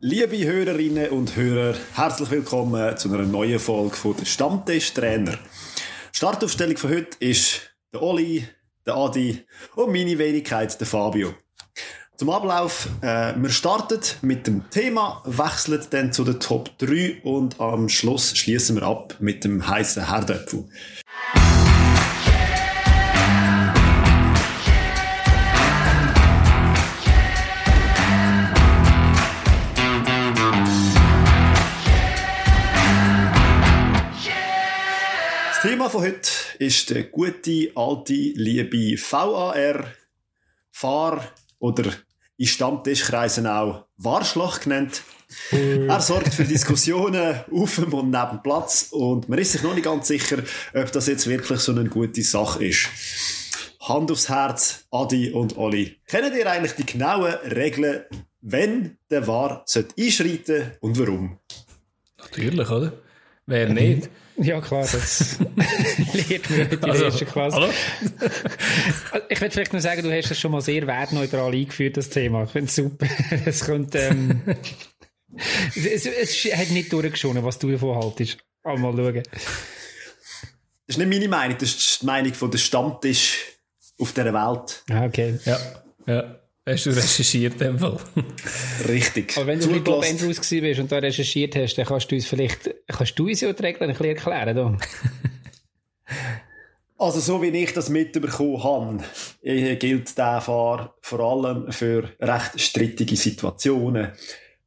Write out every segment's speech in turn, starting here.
Liebe Hörerinnen und Hörer, herzlich willkommen zu einer neuen Folge von der Stammtisch Trainer. Startaufstellung von heute ist der Oli, der Adi und meine Wenigkeit, der Fabio. Zum Ablauf, äh, wir starten mit dem Thema, wechseln dann zu den Top 3 und am Schluss schließen wir ab mit dem heißen Herdöpfel. Von heute ist der gute, alte, liebe VAR, Fahr- oder in Stammtischkreisen auch Warschlach genannt. Er sorgt für Diskussionen auf dem und neben dem Platz und man ist sich noch nicht ganz sicher, ob das jetzt wirklich so eine gute Sache ist. Hand aufs Herz, Adi und Oli. Kennt ihr eigentlich die genauen Regeln, wenn der War einschreiten und warum? Natürlich, oder? Wer nicht? Ja, klar, das man in der Also, ersten Klasse. hallo? Ich würde vielleicht nur sagen, du hast das schon mal sehr wertneutral eingeführt, das Thema. Ich finde es super. Es kommt, ähm, es, es, es hat nicht durchgeschonen, was du davon haltest. Aber mal schauen. Das ist nicht meine Meinung, das ist die Meinung von der Stammtisch auf dieser Welt. Ah, okay. Ja, ja. Hast du recherchiert in dem Fall? Richtig. Aber wenn du mit Bob. Andrews gewesen bist und da recherchiert hast, dann kannst du uns vielleicht, kannst du uns ja die Regeln ein bisschen erklären, da. Also so wie ich das mitbekommen habe, äh, gilt der Fahr vor allem für recht strittige Situationen.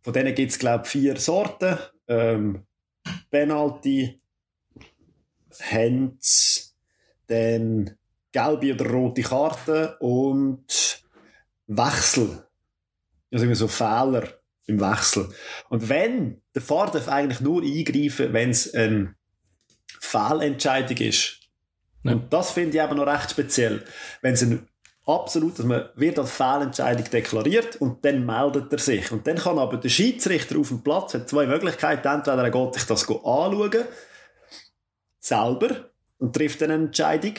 Von denen gibt es, glaube ich, vier Sorten. Ähm, Penalty, Hands, dann gelbe oder rote Karten und Wechsel. Also immer so Fehler im Wechsel. Und wenn, der Fahrer darf eigentlich nur eingreifen, wenn es eine Fehlentscheidung ist. Ja. Und das finde ich eben noch recht speziell. Wenn es ein absolut, dass man wird als Fehlentscheidung deklariert und dann meldet er sich. Und dann kann aber der Schiedsrichter auf dem Platz, hat zwei Möglichkeiten, entweder er geht sich das anschauen, selber, und trifft dann eine Entscheidung,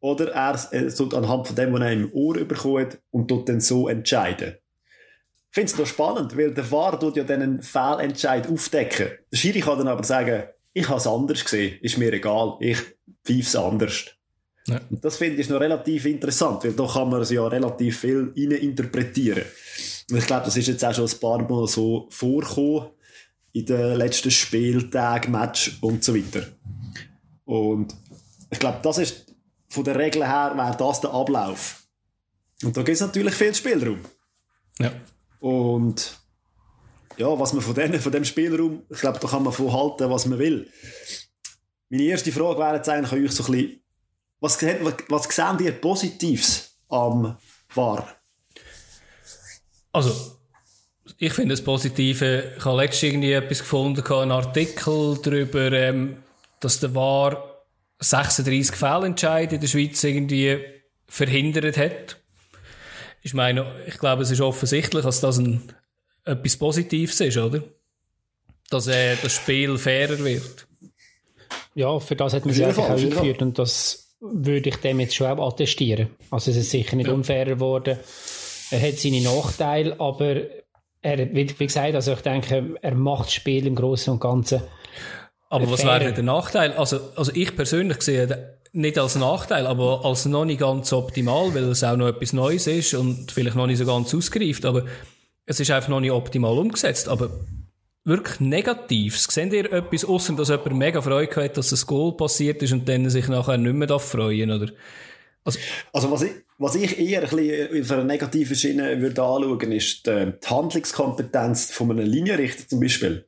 oder er äh, tut anhand von dem, was er im Ohr bekommt, und tut dann so entscheiden. Ich finde es noch spannend, weil der VAR tut ja dann einen Fehlentscheid aufdecken. Der Schiri kann dann aber sagen, ich habe es anders gesehen, ist mir egal, ich pfeife es anders. Ja. Und das finde ich noch relativ interessant, weil da kann man es ja relativ viel interpretieren. Und ich glaube, das ist jetzt auch schon ein paar Mal so vorgekommen in den letzten Spieltagen, Match und so weiter. Und ich glaube, das ist von der Regel her wäre das der Ablauf. Und da gibt es natürlich viel Spielraum. Ja. Und ja, was man von, denen, von dem Spielraum, ich glaube, da kann man von halten, was man will. Meine erste Frage wäre jetzt eigentlich an euch so ein bisschen, was, seht- was, was sehen ihr Positives am VAR? Also, ich finde das Positive, ich habe letztens irgendwie etwas gefunden, einen Artikel darüber, ähm, dass der VAR 36 Fehlentscheide in der Schweiz irgendwie verhindert hat. Ich meine, ich glaube, es ist offensichtlich, dass das ein, etwas Positives ist, oder? Dass äh, das Spiel fairer wird. Ja, für das hat man auch auf jeden eingeführt und das würde ich dem jetzt schon auch attestieren. Also es ist sicher nicht unfairer geworden. Er hat seine Nachteile, aber er, wie, wie gesagt, also ich denke, er macht das Spiel im Großen und Ganzen. Aber was wäre denn der Nachteil? Also, also ich persönlich sehe nicht als Nachteil, aber als noch nicht ganz optimal, weil es auch noch etwas Neues ist und vielleicht noch nicht so ganz ausgereift, aber es ist einfach noch nicht optimal umgesetzt. Aber wirklich negativ. Seht ihr etwas, außer dass jemand mega Freude hat, dass ein Goal passiert ist und dann sich nachher nicht mehr freuen oder? Also, Also was ich, was ich eher ein bisschen auf einer negativen Schiene würde anschauen, ist die, die Handlungskompetenz von einem Linienrichter zum Beispiel.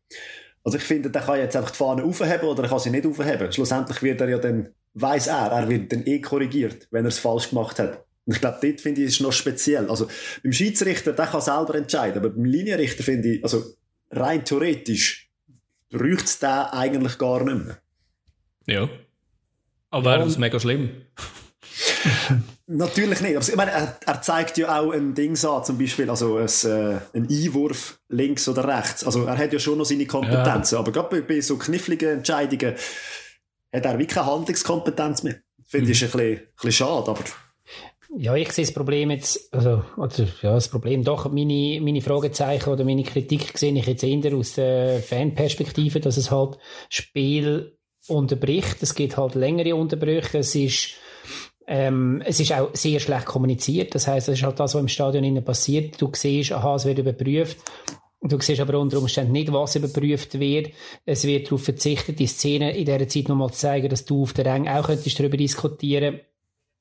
Also ich finde, der kann jetzt einfach die Fahne aufheben oder er kann sie nicht aufheben. Schlussendlich wird er ja dann, weiß er, er wird dann eh korrigiert, wenn er es falsch gemacht hat. Und ich glaube, dort finde ich, ist es noch speziell. Also beim Schiedsrichter, der kann selber entscheiden, aber beim Linienrichter finde ich, also rein theoretisch, bräuchte es den eigentlich gar nicht mehr. ja. Aber wäre das mega schlimm? Natürlich nicht. Aber ich meine, er, er zeigt ja auch ein Ding an, zum Beispiel, also ein, äh, ein Einwurf links oder rechts. Also er hat ja schon noch seine Kompetenzen, aber gerade bei, bei so kniffligen Entscheidungen hat er wie keine Handlungskompetenz mehr. Finde ich ist ein bisschen, ein bisschen schade, aber Ja, ich sehe das Problem jetzt, also, also ja, das Problem doch, meine, meine Fragezeichen oder meine Kritik sehe ich jetzt eher aus der Fanperspektive, dass es halt Spiel unterbricht. Es gibt halt längere Unterbrüche. Es ist, ähm, es ist auch sehr schlecht kommuniziert. Das heißt, das ist halt das, was im Stadion innen passiert. Du siehst, aha, es wird überprüft. Du siehst aber unter Umständen nicht, was überprüft wird. Es wird darauf verzichtet, die Szene in dieser Zeit nochmal zu zeigen, dass du auf der Rang auch könntest darüber diskutieren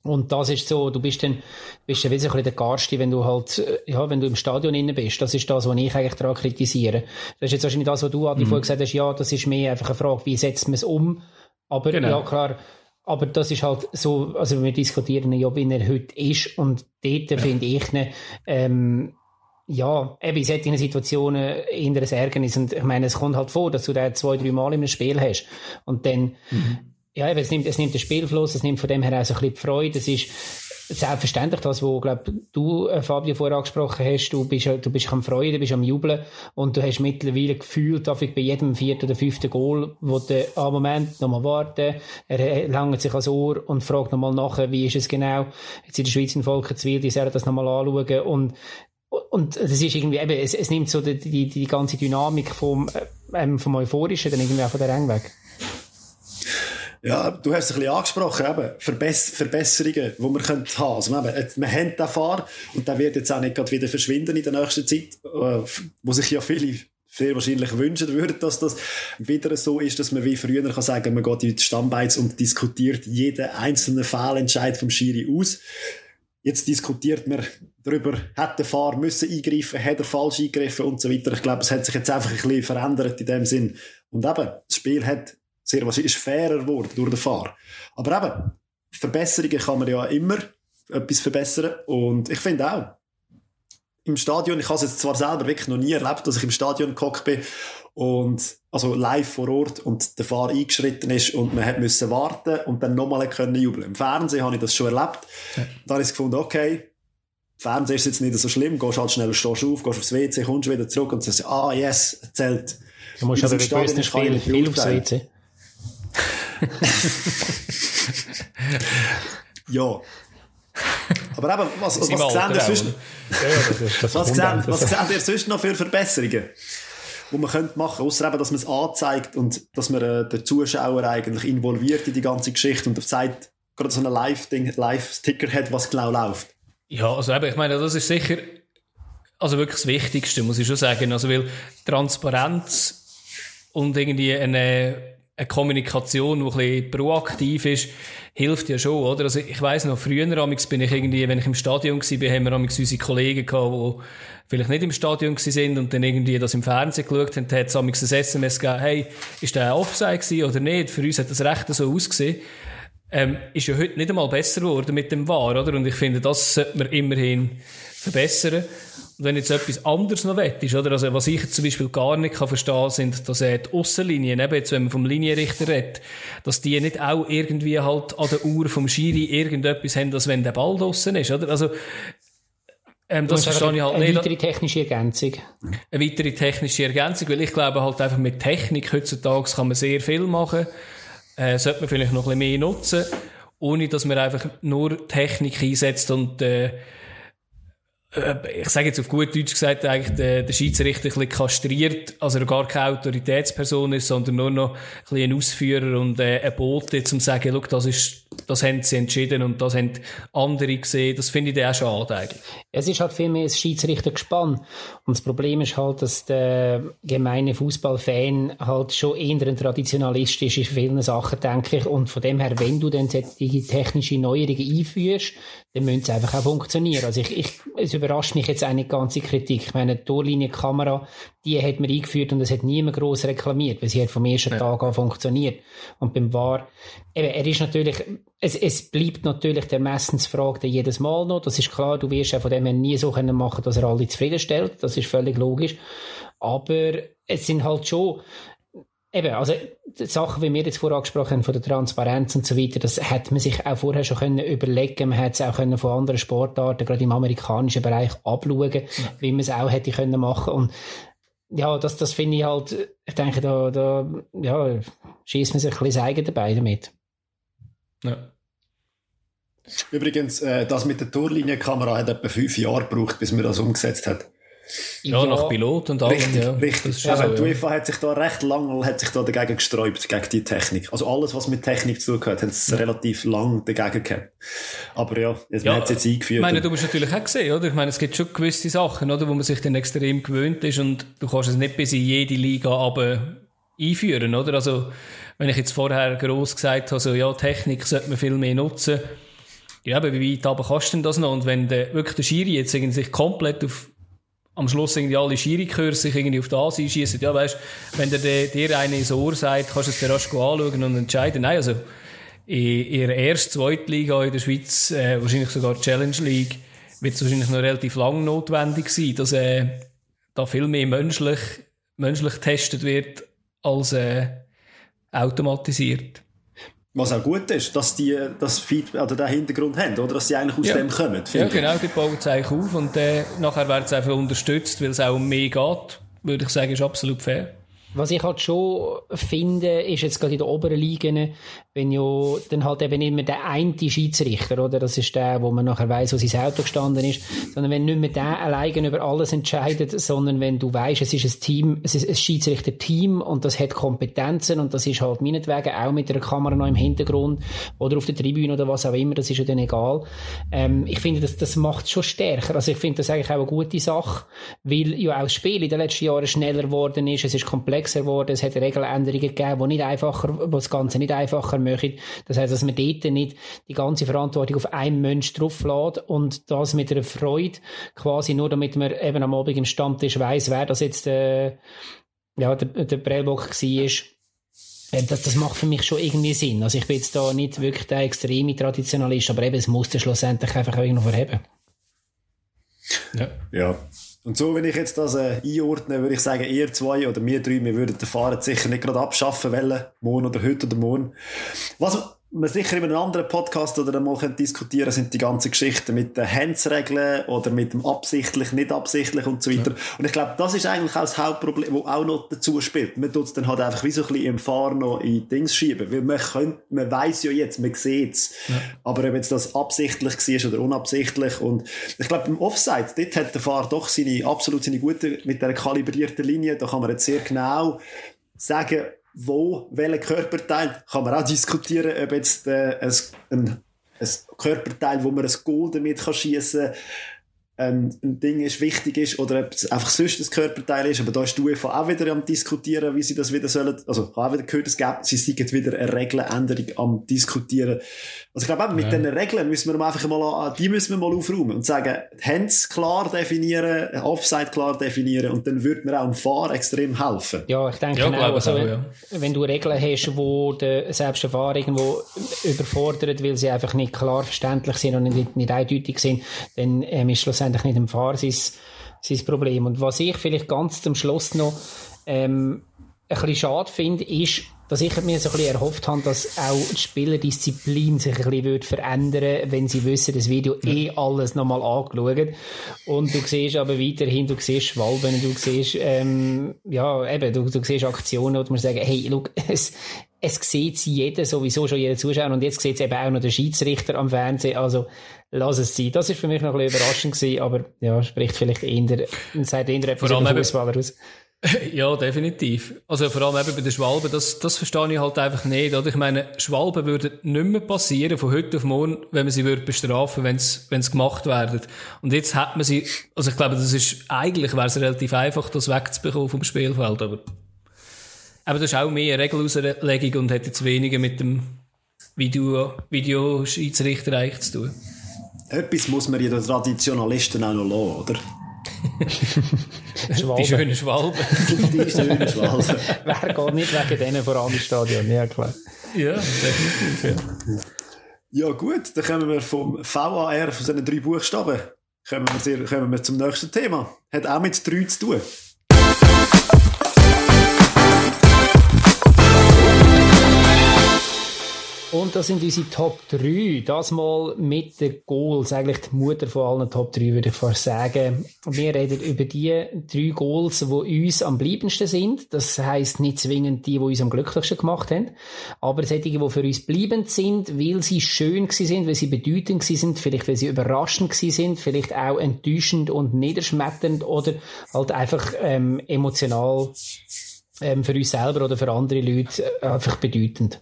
und das ist so, du bist dann, bist dann bisschen der Garste, wenn du halt, äh, ja, wenn du im Stadion innen bist. Das ist das, was ich eigentlich daran kritisiere. Das ist jetzt wahrscheinlich das, was du, Adi, mhm. vorhin gesagt hast, ja, das ist mehr einfach eine Frage, wie setzt man es um? Aber, genau. ja, klar, aber das ist halt so, also wir diskutieren ja, wie er heute ist und dort ja. finde ich ne, ähm, ja, eben in solchen Situationen in der Ärgernis. Und ich meine, es kommt halt vor, dass du da zwei, drei Mal einem Spiel hast. Und dann, mhm ja, eben, es nimmt, es nimmt den Spielfluss, es nimmt von dem her auch so ein bisschen die Freude. Es ist selbstverständlich das, was glaub, du, äh, Fabio, vorher angesprochen hast. Du bist, du bist am Freude, du bist am Jubeln und du hast mittlerweile gefühlt, bei jedem vierten oder fünften Goal, wo du, ah, Moment, nochmal warten, er langt sich ans Ohr und fragt nochmal nach, wie ist es genau. Jetzt in der Schweiz in Volkenswil, die sollen das nochmal anschauen und und das ist irgendwie eben, es, es nimmt so die, die, die ganze Dynamik vom, ähm, vom Euphorischen dann irgendwie auch von der Rang weg. Ja, du hast es ein bisschen angesprochen, eben, Verbess Verbesserungen, die wir können haben Also, eben, wir haben den Fahr und der wird jetzt auch nicht wieder verschwinden in der nächsten Zeit, äh, wo sich ja viele sehr wahrscheinlich wünschen würden, dass das wieder so ist, dass man wie früher kann sagen, man geht in die Stammbeiz und diskutiert jeden einzelnen Fehlentscheid vom Schiri aus. Jetzt diskutiert man darüber, hat der Fahrer müssen eingreifen, hat er falsch eingegriffen und so weiter. Ich glaube, es hat sich jetzt einfach ein bisschen verändert in dem Sinn. Und eben, das Spiel hat sehr wahrscheinlich ist fairer geworden durch den Fahrer. Aber eben, Verbesserungen kann man ja immer etwas verbessern. Und ich finde auch, im Stadion, ich habe es jetzt zwar selber wirklich noch nie erlebt, dass ich im Stadion gekommen bin und also live vor Ort und der Fahrer eingeschritten ist und man hat müssen warten und dann nochmal können jubeln. Im Fernsehen habe ich das schon erlebt. Ja. Da habe ich gefunden, okay, Fernsehen ist jetzt nicht so schlimm, gehst halt schnell, stehst auf, gehst aufs WC, kommst wieder zurück und sagst, ah, yes, zählt. Du musst aber bei größten Spielen viel aufs WC. ja. Aber eben, was, was, was sehen ihr sonst, was, sehen, was sehen ihr sonst noch für Verbesserungen? die man könnte machen, außer eben, dass man es anzeigt und dass man äh, den Zuschauer eigentlich involviert in die ganze Geschichte und auf Zeit gerade so einen Live-Ding, Live-Sticker hat, was genau läuft. Ja, also eben, ich meine, das ist sicher, also wirklich das Wichtigste, muss ich schon sagen, also weil Transparenz und irgendwie eine eine Kommunikation, die ein bisschen proaktiv ist, hilft ja schon, oder? Also ich weiss noch, früher bin ich irgendwie, wenn ich im Stadion war, haben wir unsere Kollegen gehabt, die vielleicht nicht im Stadion sind und dann irgendwie das im Fernsehen geschaut haben, hat es ein SMS gegeben, hey, ist der Offside oder nicht? Für uns hat das recht so ausgesehen. Ähm, ist ja heute nicht einmal besser geworden mit dem VAR, oder? Und ich finde, das sollte man immerhin verbessern. Wenn jetzt etwas anderes noch ist, oder? Also, was ich zum Beispiel gar nicht kann verstehen sind, dass äh, die Aussenlinien, eben jetzt, wenn man vom Linienrichter redet, dass die nicht auch irgendwie halt an der Uhr vom Schiri irgendetwas haben, als wenn der Ball draussen ist, oder? Also, ähm, das verstehe ich halt eine nicht. Eine weitere technische Ergänzung. Eine weitere technische Ergänzung, weil ich glaube halt einfach mit Technik heutzutage kann man sehr viel machen. Äh, sollte man vielleicht noch ein bisschen mehr nutzen, ohne dass man einfach nur Technik einsetzt und, äh, ich sage jetzt auf gut Deutsch gesagt, eigentlich der, der Schiedsrichter ein bisschen kastriert, also er gar keine Autoritätsperson ist, sondern nur noch ein, ein Ausführer und äh, ein Bote, um zu sagen, schau, das ist, das haben sie entschieden und das haben andere gesehen. Das finde ich dann auch schade eigentlich. Es ist halt viel mehr ein Schiedsrichtergespann. Und das Problem ist halt, dass der gemeine Fußballfan halt schon eher ein Traditionalist ist in vielen Sachen, denke ich. Und von dem her, wenn du dann die technische Neuerungen einführst, dann müssen sie einfach auch funktionieren. Also ich, ich, es überrascht mich jetzt eine ganze Kritik. Ich meine, die Torlinienkamera, die hat man eingeführt und es hat niemand groß reklamiert, weil sie hat vom ersten ja. Tag an funktioniert. Und beim VAR, eben, er ist natürlich, es, es bleibt natürlich der Messensfrage jedes Mal noch. Das ist klar, du wirst auch von dem her nie so können machen, dass er alle zufriedenstellt. Das ist völlig logisch. Aber es sind halt schon, Eben, also Sachen, wie wir jetzt vorher angesprochen haben, von der Transparenz und so weiter, das hätte man sich auch vorher schon können überlegen Man hätte es auch können von anderen Sportarten, gerade im amerikanischen Bereich, abschauen, ja. wie man es auch hätte können machen Und ja, das, das finde ich halt, ich denke, da, da ja, schießt man sich ein bisschen das eigene dabei damit. Ja. Übrigens, äh, das mit der Torlinienkamera hat etwa fünf Jahre gebraucht, bis man das umgesetzt hat. Ja, ja, nach Pilot und allem. Richtig, ja. richtig. Ja, so, die UEFA hat sich da recht lange hat sich da dagegen gesträubt, gegen die Technik. Also alles, was mit Technik zu tun hat, haben sie relativ lang dagegen gehabt. Aber ja, jetzt, ja, man hat es jetzt eingeführt. Ich meine, du musst natürlich auch sehen, oder? Ich meine, es gibt schon gewisse Sachen, oder, wo man sich dann extrem gewöhnt ist und du kannst es nicht bis in jede Liga aber einführen, oder? Also, wenn ich jetzt vorher gross gesagt habe, so, ja, Technik sollte man viel mehr nutzen, ja, aber wie weit aber kannst du denn das noch? Und wenn der, wirklich der Schiri jetzt irgendwie sich komplett auf am Schluss irgendwie alle Schiri-Kurse sich irgendwie auf das einschießen. Ja, weißt, wenn der dir eine ins Ohr sagt, kannst du es dir rasch anschauen und entscheiden. Nein, also, in ihrer ersten, zweiten Liga in der Schweiz, äh, wahrscheinlich sogar Challenge League, wird es wahrscheinlich noch relativ lang notwendig sein, dass, äh, da viel mehr menschlich, menschlich getestet wird, als, äh, automatisiert. Was auch gut ist, dass die das Feedback oder den Hintergrund haben, oder? Dass sie eigentlich aus ja. dem kommen. Ja, genau, die bauen es eigentlich auf und äh, nachher werden sie einfach unterstützt, weil es auch um mehr geht. Würde ich sagen, ist absolut fair. Was ich halt schon finde, ist jetzt gerade in den oberen Ligen, wenn ja dann halt eben nicht mehr der eine Schiedsrichter, oder? Das ist der, wo man nachher weiss, wo sein Auto gestanden ist, sondern wenn nicht mehr der alleine über alles entscheidet, sondern wenn du weißt, es ist ein Team, es ist ein Schiedsrichter-Team und das hat Kompetenzen und das ist halt meinetwegen auch mit einer Kamera noch im Hintergrund oder auf der Tribüne oder was auch immer, das ist ja dann egal. Ähm, ich finde, das, das macht schon stärker. Also ich finde das eigentlich auch eine gute Sache, weil ja auch das Spiel in den letzten Jahren schneller geworden ist, es ist komplex komplexer geworden. Es hat Regeländerungen gegeben, die nicht einfacher, wo das Ganze nicht einfacher machen. Das heißt, dass man dort nicht die ganze Verantwortung auf einen Mensch drauflässt und das mit einer Freude quasi nur, damit man eben am Abend im Stammtisch weiss, wer das jetzt, äh, ja, der, der Prellbock war. Äh, das, das macht für mich schon irgendwie Sinn. Also ich bin jetzt da nicht wirklich der extreme Traditionalist, aber eben, es muss schlussendlich einfach irgendwo verheben. Ja. ja. Und so, wenn ich jetzt das äh, einordne, würde ich sagen, ihr zwei oder wir drei, wir würden den Fahrer sicher nicht gerade abschaffen wollen, morgen oder heute oder morgen. Was, man sicher in einem anderen Podcast oder einmal diskutieren sind die ganzen Geschichten mit den Handsregeln oder mit dem absichtlich, nicht absichtlich und so weiter. Ja. Und ich glaube, das ist eigentlich auch das Hauptproblem, das auch noch dazu spielt. Man tut es dann halt einfach wie so ein bisschen im Fahren noch in Dings schieben. Weil man kann, man weiss ja jetzt, man sieht es. Ja. Aber ob jetzt das absichtlich war oder unabsichtlich und ich glaube, beim Offside, dort hat der Fahrer doch seine, absolut seine gute, mit der kalibrierten Linie, da kann man jetzt sehr genau sagen, wo, welcher Körperteil, kann man auch diskutieren, ob jetzt äh, ein, ein, Körperteil, wo man ein Goal damit schießen kann, ähm, ein Ding ist, wichtig ist, oder ob es einfach sonst ein Körperteil ist. Aber da ist die UEFA auch wieder am diskutieren, wie sie das wieder sollen. Also, ich habe auch wieder gehört, es gibt, sie sind wieder eine Regeländerung am diskutieren. Also, ich glaube, eben, mit ja. diesen Regeln müssen wir einfach mal, die müssen wir mal aufräumen und sagen, Hands klar definieren, Offside klar definieren und dann würde mir auch dem Fahr extrem helfen. Ja, ich denke ja, auch, also, wenn, ja. wenn du Regeln hast, wo der, selbst der Fahrer irgendwo überfordert, weil sie einfach nicht klar verständlich sind und nicht, nicht eindeutig sind, dann ähm, ist schlussendlich nicht im Fahrer sein, sein Problem. Und was ich vielleicht ganz zum Schluss noch ähm, ein bisschen schade finde, ist, dass ich mir so ein bisschen erhofft habe, dass auch die Spielerdisziplin sich ein bisschen wird verändern wenn sie wissen, das Video eh alles nochmal angeschaut. Und du siehst aber weiterhin, du siehst Schwalben, du siehst, ähm, ja, eben, du, du siehst Aktionen, wo man sagen, hey, look, es, es sieht jeder, sowieso schon jeder Zuschauer, und jetzt sieht es eben auch noch der Schiedsrichter am Fernsehen, also, lass es sein. Das ist für mich noch ein bisschen überraschend gewesen, aber ja, spricht vielleicht eher, sagt eher etwas über Fußballer aus. Ja, definitiv. Also vor allem eben bei den Schwalben, das, das verstehe ich halt einfach nicht. Oder? Ich meine, Schwalben würden nicht mehr passieren von heute auf morgen, wenn man sie würde bestrafen, es wenn es gemacht werden. Und jetzt hat man sie, also ich glaube, das ist, eigentlich wäre es relativ einfach, das wegzubekommen vom Spielfeld, aber, aber das ist auch mehr Regelauslegung und hat jetzt weniger mit dem Video, Videoschiedsrichter eigentlich zu tun. Etwas muss man ja den Traditionalisten auch noch lassen, oder? Die schönen Schwalben. die schönen Schwalben. Wer geht nicht wegen denen vor allem ins Stadion? Ja, klar. Ja, definitiv, ja. Ja, gut, dann kommen wir vom VAR, von diesen drei Buchstaben, kommen wir, kommen wir zum nächsten Thema. Hat auch mit drei zu tun. Und das sind unsere Top 3. Das mal mit den Goals. Eigentlich die Mutter von allen Top 3, würde ich fast sagen. Wir reden über die drei Goals, die uns am bleibendsten sind. Das heisst nicht zwingend die, die uns am glücklichsten gemacht haben. Aber solche, die für uns bleibend sind, weil sie schön gewesen sind, weil sie bedeutend gewesen sind, vielleicht weil sie überraschend gewesen sind, vielleicht auch enttäuschend und niederschmetternd oder halt einfach ähm, emotional ähm, für uns selber oder für andere Leute äh, einfach bedeutend.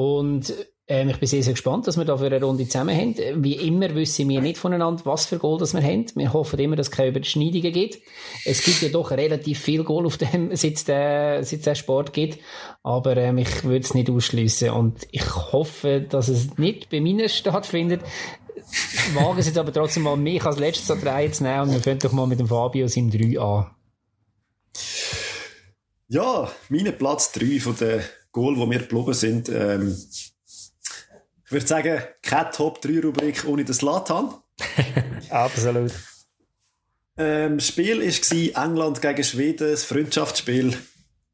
Und ähm, ich bin sehr, sehr gespannt, dass wir da für eine Runde zusammen haben. Wie immer wissen wir nicht voneinander, was für Goal das wir haben. Wir hoffen immer, dass es keine Überschneidungen gibt. Es gibt ja doch relativ viel Goal auf dem, seit der, seit der Sport gibt. Aber ähm, ich würde es nicht ausschließen Und ich hoffe, dass es nicht bei mir stattfindet. Ich wage es jetzt aber trotzdem mal, mich als letztes an drei zu nehmen und wir fangen doch mal mit dem Fabio seinem 3 an. Ja, meine Platz 3 von den Goal, wo wir geblieben sind. Ähm, ich würde sagen, keine Top 3 Rubrik ohne das Latan. Absolut. Ähm, das Spiel war England gegen Schweden, das Freundschaftsspiel.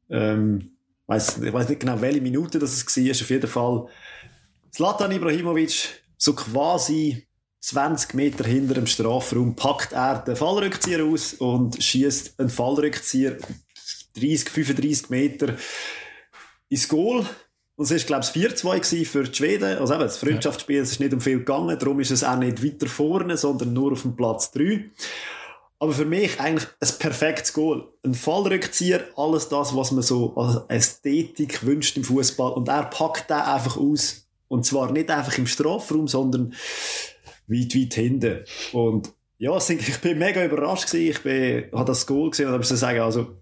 Ähm, ich weiß nicht genau, welche Minute das war. Auf jeden Fall Zlatan Ibrahimovic, so quasi 20 Meter hinter dem Strafraum, packt er den Fallrückzieher aus und schießt einen Fallrückzieher 30, 35 Meter ins Goal. Und es war, glaube ich, 4-2 für die Schweden. Also eben, das Freundschaftsspiel es ist nicht um viel gegangen, darum ist es auch nicht weiter vorne, sondern nur auf dem Platz 3. Aber für mich eigentlich ein perfektes Goal. Ein Fallrückzieher, alles das, was man so als Ästhetik wünscht im Fußball. Und er packt den einfach aus. Und zwar nicht einfach im Strafraum, sondern weit, weit hinten. Und ja, ich bin mega überrascht gewesen. Ich bin, habe das Goal gesehen und habe sagen, also,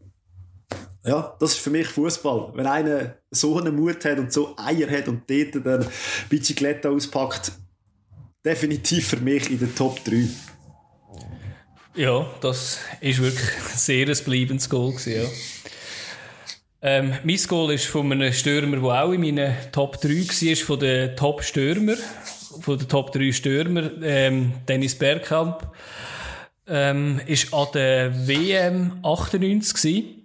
ja, das ist für mich Fußball. Wenn einer so einen Mut hat und so Eier hat und dort dann Bicicletta auspackt, definitiv für mich in den Top 3. Ja, das ist wirklich sehr ein bleibendes Goal gewesen, ja. Ähm, mein Goal ist von einem Stürmer, der auch in meinen Top 3 war, von den Top-Stürmer, von den Top 3 Stürmer, ähm, Dennis Bergkamp, ähm, ist an der WM 98 gewesen.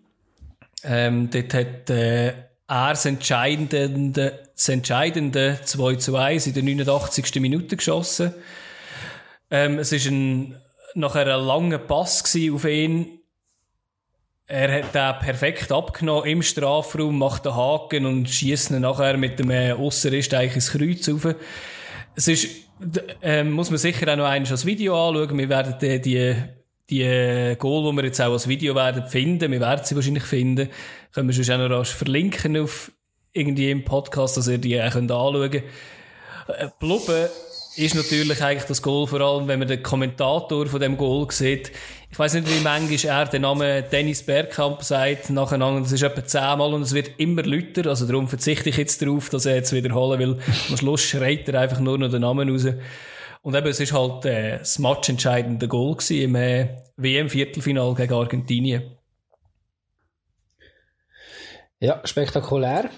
Ähm, dort hat äh, er das entscheidende, das entscheidende 2 zu 1 in der 89. Minute geschossen. Ähm, es war ein, nachher ein langer Pass auf ihn. Er hat den perfekt abgenommen im Strafraum, macht den Haken und schießt ihn nachher mit dem äh, Ausserist eigentlich ins Kreuz rauf. Es ist, äh, muss man sicher auch noch einmal als Video anschauen. Wir werden die, die die äh, Goal, die wir jetzt auch als Video werden finden, wir werden sie wahrscheinlich finden, können wir schon auch noch rasch verlinken auf irgendwie im Podcast, dass ihr die auch anschauen könnt. Äh, Blubben ist natürlich eigentlich das Goal, vor allem wenn man den Kommentator von dem Goal sieht. Ich weiß nicht, wie manchmal er den Namen Dennis Bergkamp sagt, nacheinander, das ist etwa zehnmal und es wird immer lauter, also darum verzichte ich jetzt darauf, dass er jetzt wiederholen will. Am Schluss schreit er einfach nur noch den Namen raus. Und eben, es ist halt äh, das matchentscheidende Goal im äh, WM-Viertelfinal gegen Argentinien. Ja, spektakulär.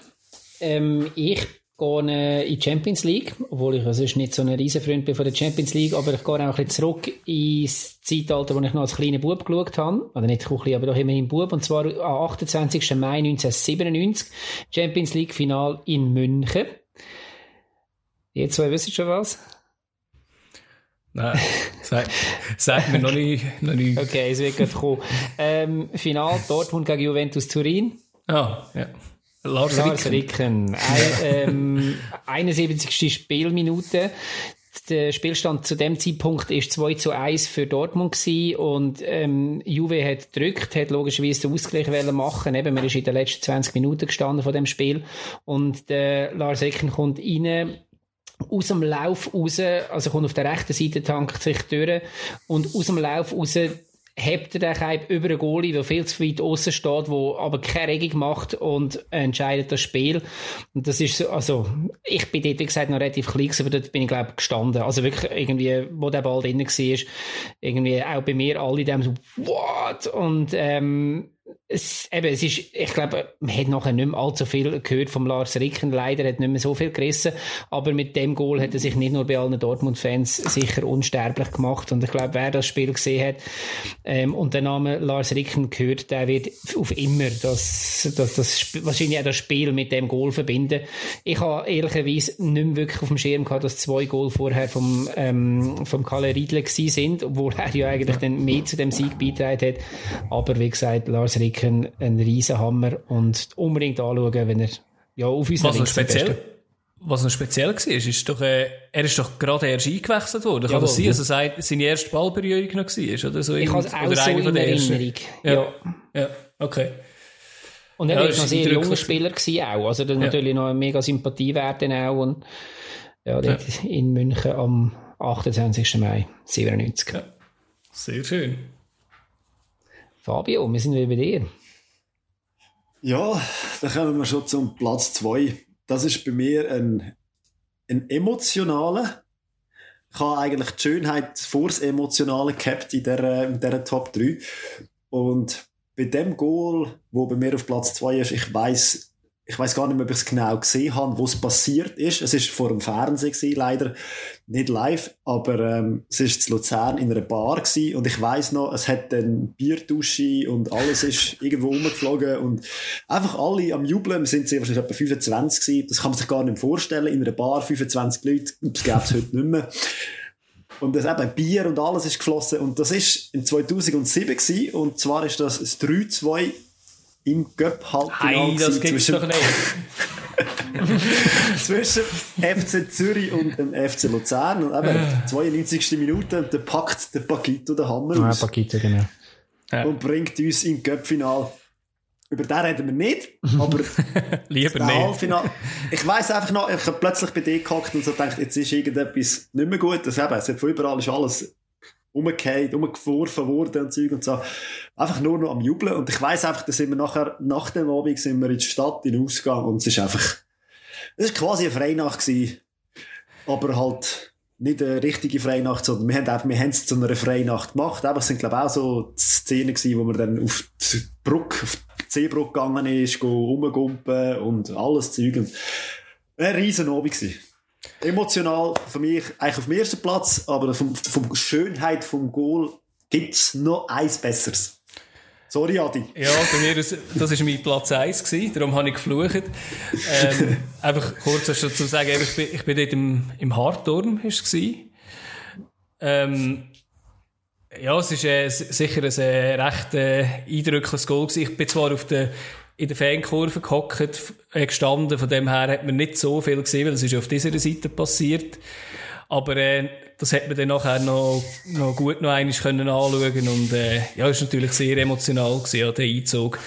Ähm, ich gehe äh, in die Champions League, obwohl ich also nicht so ein Riesenfreund bin von der Champions League, aber ich gehe auch ein bisschen zurück ins Zeitalter, wo ich noch als kleiner Bub geschaut habe. Oder nicht klein, aber doch immerhin Bub. Und zwar am 28. Mai 1997. Champions League Final in München. Ihr zwei wissen schon was? Nein, sag, sag mir noch nicht, noch nicht. Okay, es wird gerade kommen. Ähm, Final Dortmund gegen Juventus Turin. Ah, ja. Lars, Lars Ricken. Ricken. Ein, ähm, 71. Spielminute. Der Spielstand zu dem Zeitpunkt ist 2 zu 1 für Dortmund gewesen und ähm, Juve hat gedrückt, hat logischerweise den Ausgleich machen Eben, man ist in den letzten 20 Minuten gestanden von dem Spiel und der Lars Ricken kommt rein aus dem Lauf raus, also kommt auf der rechten Seite, tankt sich durch und aus dem Lauf raus hebt er den Keib über einen Goalie, der viel zu weit außen steht, wo aber keine Regung macht und entscheidet das Spiel. Und das ist so, also, ich bin dort, wie gesagt, noch relativ klein aber dort bin ich, glaube ich, gestanden. Also wirklich irgendwie, wo der Ball drin war, irgendwie auch bei mir alle dem so, what? Und, ähm, es, eben, es ist, ich glaube, man hat nachher nicht mehr allzu viel gehört vom Lars Ricken. Leider hat nicht mehr so viel gerissen. Aber mit dem Goal hat er sich nicht nur bei allen Dortmund-Fans sicher unsterblich gemacht. Und ich glaube, wer das Spiel gesehen hat ähm, und den Namen Lars Ricken gehört, der wird auf immer das, das, das, wahrscheinlich auch das Spiel mit dem Goal verbinden. Ich habe ehrlicherweise nicht mehr wirklich auf dem Schirm gehabt, dass zwei Goal vorher vom, ähm, vom Kalle Riedle sind, obwohl er ja eigentlich dann mehr zu dem Sieg beitragen hat. Aber wie gesagt, Lars Ricken ein, ein Riesenhammer und unbedingt anschauen, wenn er ja, auf uns was speziell Was noch speziell war, ist doch, äh, er ist doch gerade erst eingewechselt worden. Kann das sein, dass also seine erste Ballberührung noch war? Oder so ich habe es auch oder so in Erinnerung. Ja. ja. ja, okay. Und er ja, war noch sehr junger Spieler gewesen auch. Also ja. natürlich noch eine mega Sympathiewert auch. Und ja, ja. in München am 28. Mai 97. Ja. Sehr schön. Fabio, wir sind wieder bei dir. Ja, dann kommen wir schon zum Platz 2. Das ist bei mir ein, ein emotionaler. Ich habe eigentlich die Schönheit vor das Emotionale gehabt in dieser, in dieser Top 3. Und bei dem Goal, wo bei mir auf Platz 2 ist, ich weiß ich weiß gar nicht mehr, ob ich es genau gesehen habe, wo es passiert ist. Es ist vor dem Fernsehen gewesen, leider nicht live, aber ähm, es ist zu Luzern in einer Bar gewesen und ich weiß noch, es hat dann Bierdusche und alles ist irgendwo umgeflogen und einfach alle am Jubeln. Sind sehr wahrscheinlich etwa 25 gewesen. Das kann man sich gar nicht vorstellen. In einer Bar 25 Leute, das gäbe es heute nicht mehr. Und das eben Bier und alles ist geflossen und das ist in 2007 gewesen und zwar ist das das 3-2 im Göpp-Halbfinale das gibt's zwischen, doch nicht. zwischen FC Zürich und dem FC Luzern. Und eben, 92. Minute, da packt der Paquito den Hammer ja, aus. Paquito, genau. Ja. Und bringt uns im Göpp-Finale. Über den reden wir nicht, aber lieber nicht. Halbfinale. Ich weiss einfach noch, ich habe plötzlich bei dir gehackt und so gedacht, jetzt ist irgendetwas nicht mehr gut. Das eben, es hat von überall ist alles umgekehrt, umgeworfen worden und Zeug und so. Einfach nur noch am Jubeln. Und ich weiss einfach, dass sind wir nachher, nach dem Abend sind wir in die Stadt, in den Ausgang und es ist einfach, es ist quasi eine Freinacht gewesen. Aber halt nicht eine richtige Freinacht, sondern wir haben einfach, wir haben es zu einer Freinacht gemacht. Aber es sind, glaube ich, auch so Szenen gewesen, wo man dann auf die Brücke, auf die Seebrücke gegangen ist, rumgumpen und alles Zeug. Und ein riesen Abend gewesen emotional für mich eigentlich auf dem ersten Platz, aber von, von Schönheit vom Goal gibt es noch eins Besseres. Sorry, Adi. Ja, bei mir, das, war mein Platz 1, gewesen, darum habe ich geflucht. Ähm, einfach kurz dazu sagen, ich bin, ich bin dort im, im ist es ähm, ja, es war äh, sicher ein äh, recht äh, eindrückliches Goal. Gewesen. Ich bin zwar auf der in der Fankurve gehockt, äh, gestanden. Von dem her hat man nicht so viel gesehen, weil es ist auf dieser Seite passiert. Aber äh, das hat man dann nachher noch, noch gut noch einmal können anschauen und äh, ja, war natürlich sehr emotional gewesen, ja, der Einzug.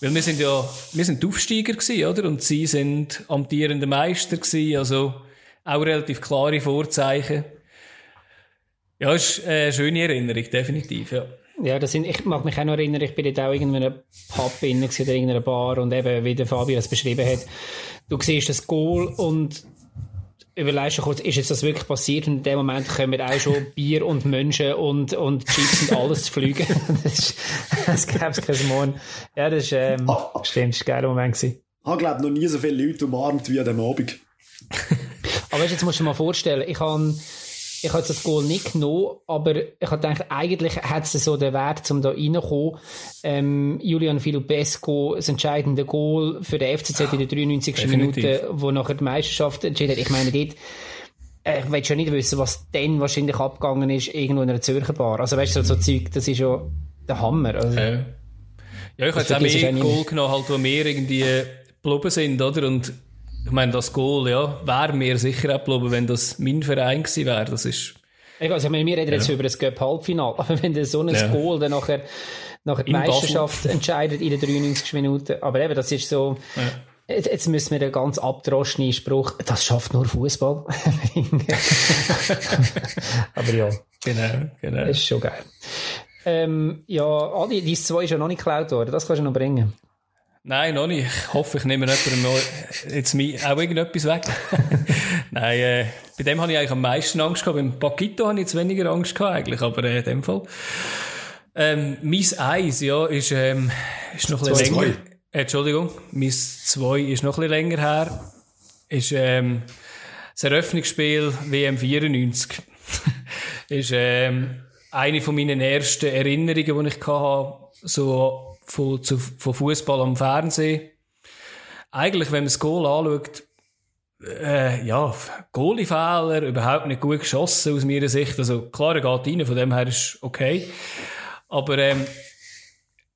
Weil wir sind ja, wir sind Aufsteiger gewesen, oder? Und sie sind amtierende Meister gewesen, also auch relativ klare Vorzeichen. Ja, ist eine schöne Erinnerung, definitiv, ja. Ja, das sind, ich mag mich auch noch erinnern, ich bin dort auch in einem Pub innen oder in irgendeiner Bar und eben, wie der Fabio das beschrieben hat, du siehst das Goal und überlegst du kurz, ist jetzt das wirklich passiert? Und in dem Moment kommen auch schon Bier und Menschen und, und Chips und alles zu fliegen. das, das gäbe es kein Morgen. Ja, das ist, ähm, ah, stimmt, das war ein geiler Moment. Gewesen. Ich habe, glaube noch nie so viele Leute umarmt wie an dem Abend. Aber weißt, jetzt musst du dir mal vorstellen, ich habe ich habe das Goal nicht genommen, aber ich habe gedacht, eigentlich hat es so den Wert, um da reinzukommen. Ähm, Julian Filipesco, das entscheidende Goal für den FCZ in der 93. Definitiv. Minute, wo nachher die Meisterschaft entschieden hat. Ich meine, dort, ich will schon nicht wissen, was dann wahrscheinlich abgegangen ist, irgendwo in einer Zürcher Bar. Also weißt du, so, so Zeug, das ist ja der Hammer. Also, ja. ja, ich habe jetzt auch mehr Goal genommen, halt, wo mehr irgendwie geblieben sind, oder? Und ich meine, das Goal, ja, wäre mir sicher geblieben, wenn das mein Verein gewesen wäre. Das ist... Also, wir reden ja. jetzt über das Cup-Halbfinale, aber wenn so ein ja. Goal dann nachher, nachher die Meisterschaft Basel. entscheidet in den 93 Minuten, aber eben, das ist so, ja. jetzt, müssen wir den ganz abdroschenen Spruch, das schafft nur Fußball. aber ja. Genau, genau. Das ist schon geil. Ähm, ja, Adi, dein zwei ist ja noch nicht geklaut worden, das kannst du noch bringen. Nein, noch nicht. Ich hoffe, ich nehme jemandem noch jetzt auch irgendetwas weg. Nein, äh, bei dem habe ich eigentlich am meisten Angst gehabt. Beim Paquito habe ich jetzt weniger Angst gehabt eigentlich, aber äh, in dem Fall. Ähm, mein Eis, ja, ist, ähm, ist noch ein bisschen länger. Äh, Entschuldigung, mein Zwei ist noch ein bisschen länger her. Ist, ähm, das Eröffnungsspiel WM 94. ist, ähm, eine von meinen ersten Erinnerungen, die ich hatte, so von, zu, von Fußball am Fernsehen. Eigentlich, wenn man das Goal anschaut, äh, ja, Goalie-Fehler, überhaupt nicht gut geschossen aus meiner Sicht. Also klar, er geht rein, von dem her ist okay. Aber ähm,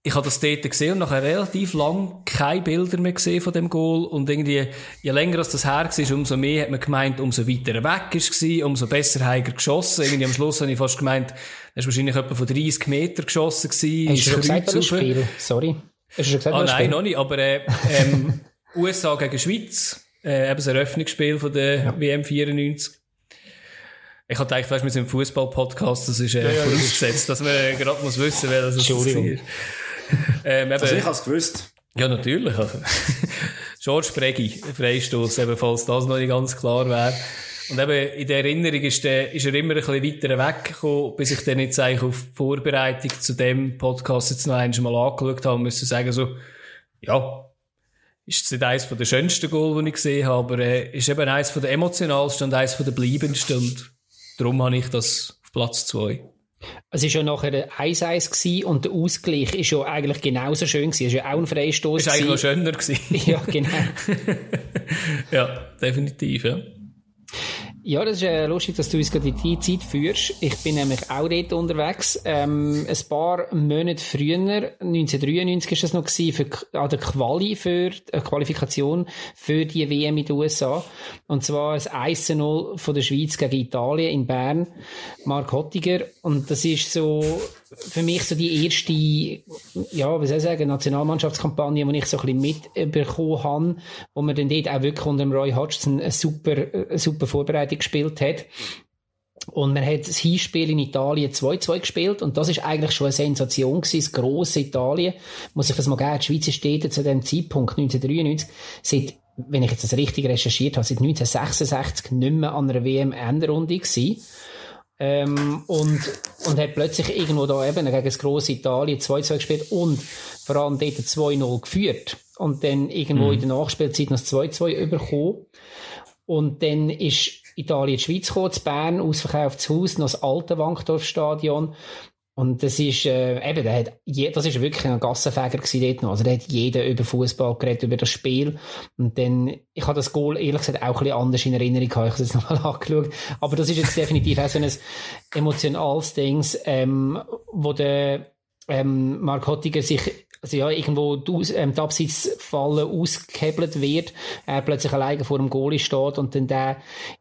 ich habe das dort gesehen und nachher relativ lang keine Bilder mehr gesehen von dem Goal. Und irgendwie, je länger als das her war, umso mehr hat man gemeint, umso weiter weg ist es, umso besser hat er geschossen. Irgendwie am Schluss habe ich fast gemeint, er ist wahrscheinlich etwa von 30 Meter geschossen gewesen. Hast du schon gesagt, das Spiel? Sorry. Hast du schon gesagt, ah, nein, noch nicht, aber äh, ähm, USA gegen Schweiz, äh, eben das Eröffnungsspiel von der ja. WM 94. Ich hatte gedacht, weißt, wir sind im Fußball-Podcast, das ist äh, ja, ja, vorausgesetzt, dass man äh, gerade muss wissen, wer das ist. Entschuldigung. ähm, eben, also ich habe es gewusst. Ja, natürlich. George Preggi, Freistoß, eben, falls das noch nicht ganz klar wäre. Und eben, in der Erinnerung ist, der, ist er immer ein bisschen weiter weggekommen, bis ich dann jetzt eigentlich auf die Vorbereitung zu dem Podcast jetzt noch einmal angeschaut habe und müsste sagen, so, ja, ist nicht eines der schönsten Goal, die ich gesehen habe, aber äh, ist eben eines der emotionalsten und eines der bleibendsten und darum habe ich das auf Platz 2. Es war ja nachher 1-1 und der Ausgleich ist ja eigentlich genauso schön. Es war ja auch ein Freistoß. Es war eigentlich noch schöner gewesen. ja, genau. ja, definitiv, ja. Ja, das ist äh, lustig, dass du uns gerade in die Zeit führst. Ich bin nämlich auch dort unterwegs. Ähm, ein paar Monate früher, 1993 ist das noch gewesen, für, an der Quali für, äh, Qualifikation für die WM in den USA. Und zwar ein 1-0 von der Schweiz gegen Italien in Bern. Mark Hottiger. Und das ist so, für mich so die erste, ja, wie soll ich sagen, Nationalmannschaftskampagne, die ich so ein bisschen mitbekommen habe, wo man dann dort auch wirklich unter Roy Hodgson eine super, eine super Vorbereitung gespielt hat. Und man hat das Hinspiel in Italien 2-2 gespielt und das ist eigentlich schon eine Sensation gewesen, das grosse Italien. Muss ich das mal geben, die Schweizer Städte zu dem Zeitpunkt, 1993, seit, wenn ich jetzt das richtig recherchiert habe, seit 1966 nicht mehr an einer WM-Endrunde gewesen. Ähm, und, und hat plötzlich irgendwo da eben gegen das grosse Italien 2-2 gespielt und vor allem dort 2-0 geführt. Und dann irgendwo mhm. in der Nachspielzeit noch das 2-2 bekommen. Und dann ist Italien die Schweiz gekommen, zu Bern, ausverkauftes Haus, noch das alte Wankdorf-Stadion. Und das ist, äh, eben, der hat, je, das ist wirklich ein Gassenfäger gewesen dort noch. Also, der hat jeder über Fußball geredet, über das Spiel. Und dann, ich habe das Goal, ehrlich gesagt, auch ein bisschen anders in Erinnerung gehabt. Ich habe es jetzt nochmal angeschaut. Aber das ist jetzt definitiv auch so ein emotionales Ding, ähm, wo der, ähm, Mark Hottiger sich also ja, irgendwo die, ähm, die Abseitsfalle ausgehebelt wird, er plötzlich alleine vor dem Goalie steht und dann der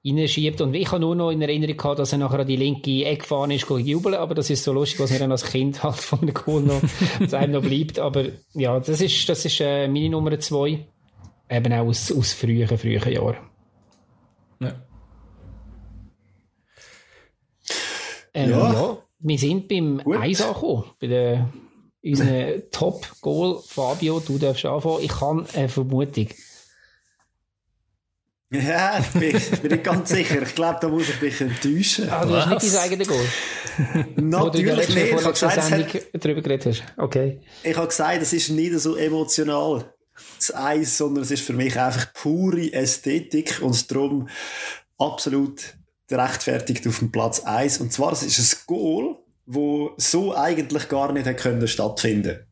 reinschiebt. Und ich habe nur noch in Erinnerung gehabt, dass er nachher an die linke Ecke gefahren ist, jubeln, aber das ist so lustig, was mir dann als Kind halt von der Goal noch, zu einem noch bleibt. Aber ja, das ist, das ist äh, meine Nummer zwei. Eben auch aus, aus frühen, frühen Jahren. Ja. Ähm, ja. ja. wir sind beim Gut. Eis angekommen, bei der unseren Top-Goal. Fabio, du darfst anfangen. Ich kann eine Vermutung. Ja, ich bin, bin nicht ganz sicher. Ich glaube, da muss ich dich enttäuschen. Ah, du hast nicht dein eigenes Goal? Natürlich nicht. Ich habe gesagt, darüber geredet hast. Okay. Ich habe gesagt, es ist nicht so emotional, das Eis, sondern es ist für mich einfach pure Ästhetik und darum absolut gerechtfertigt auf dem Platz 1. Und zwar, es ist ein Goal, wo so eigentlich gar nicht hätte können stattfinden.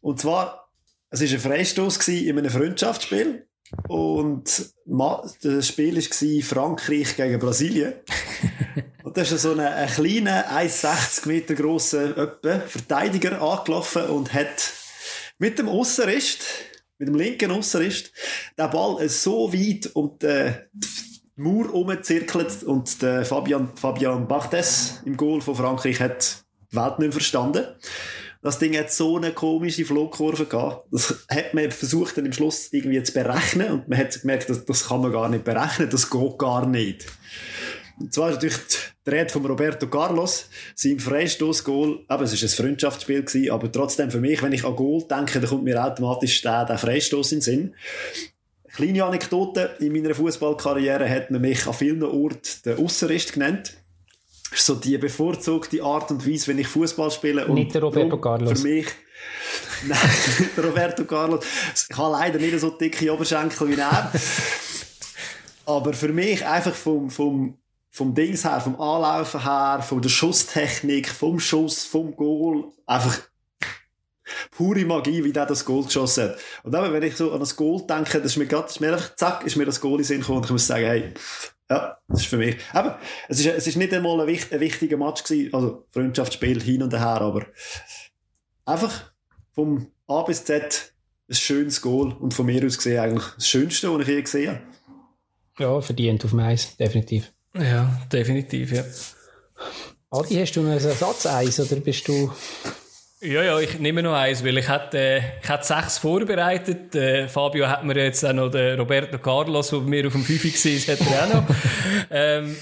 Und zwar, es ist ein Freistoß in einem Freundschaftsspiel und das Spiel war Frankreich gegen Brasilien. und da ist so ein, ein kleiner, 1,60 Meter grosser Verteidiger angelaufen und hat mit dem Ausserist, mit dem linken Ausserist, den Ball so weit um die Mauer umgezirkelt und der Fabian, Fabian Barthes im Goal von Frankreich hat die Welt nicht verstanden. Das Ding hat so eine komische Flugkurve gehabt. Das hat man versucht dann im Schluss irgendwie zu berechnen und man hat gemerkt, das, das kann man gar nicht berechnen, das geht gar nicht. Und zwar ist natürlich der Rede von Roberto Carlos, sein Freistoß-Goal, eben, es war ein Freundschaftsspiel gewesen, aber trotzdem für mich, wenn ich an Goal denke, dann kommt mir automatisch der, der Freistoß in den Sinn. Kleine Anekdote, in meiner Fußballkarriere hat man mich an vielen Orten den Ausserist genannt. so die bevorzugte Art und Weise, wenn ich Fußball spiele. Und nicht der Roberto Carlos. Für mich, nein, der Roberto Carlos. Ich habe leider nicht so dicke Oberschenkel wie er. Aber für mich einfach vom, vom, vom Dings her, vom Anlaufen her, von der Schusstechnik, vom Schuss, vom Goal, einfach pure Magie, wie der das Goal geschossen hat. Und dann, wenn ich so an das Goal denke, das ist mir gerade, ist mir einfach, zack, ist mir das Goal in den Sinn gekommen und ich muss sagen, hey, ja, das ist für mich. Aber es ist, es ist nicht einmal ein, ein wichtiger Match gewesen, also Freundschaftsspiel hin und her, aber einfach vom A bis Z ein schönes Goal und von mir aus gesehen eigentlich das Schönste, was ich je gesehen habe. Ja, verdient auf dem Eis, definitiv. Ja, definitiv, ja. Adi, hast du noch ein Ersatzeis oder bist du... Ja, ja, ich nehme noch eins, weil ich hatte, äh, ich hatte sechs vorbereitet. Äh, Fabio hat mir jetzt auch noch den Roberto Carlos, der bei mir auf dem 5 war, hat er auch noch. ähm,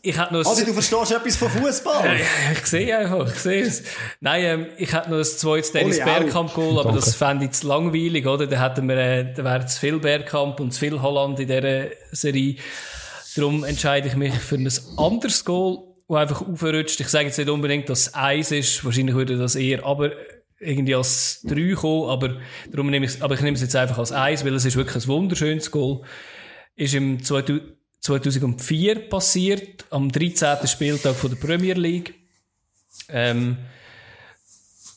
ich hatte noch also, du verstehst etwas von Fußball? Ja, ich sehe einfach, ich sehe es. Nein, ähm, ich hatte noch ein zweites Dennis Bergkamp-Goal, aber das fände ich zu langweilig, oder? Da hätten wir, äh, da wäre zu viel Bergkamp und zu viel Holland in dieser Serie. Darum entscheide ich mich für ein anderes Goal wo einfach aufrutscht. Ich sage jetzt nicht unbedingt, dass es eins ist. Wahrscheinlich würde das eher aber irgendwie als drei kommen, aber darum nehme ich, aber ich nehme es jetzt einfach als eins, weil es ist wirklich ein wunderschönes Goal. Ist im 2004 passiert, am 13. Spieltag von der Premier League. Ähm,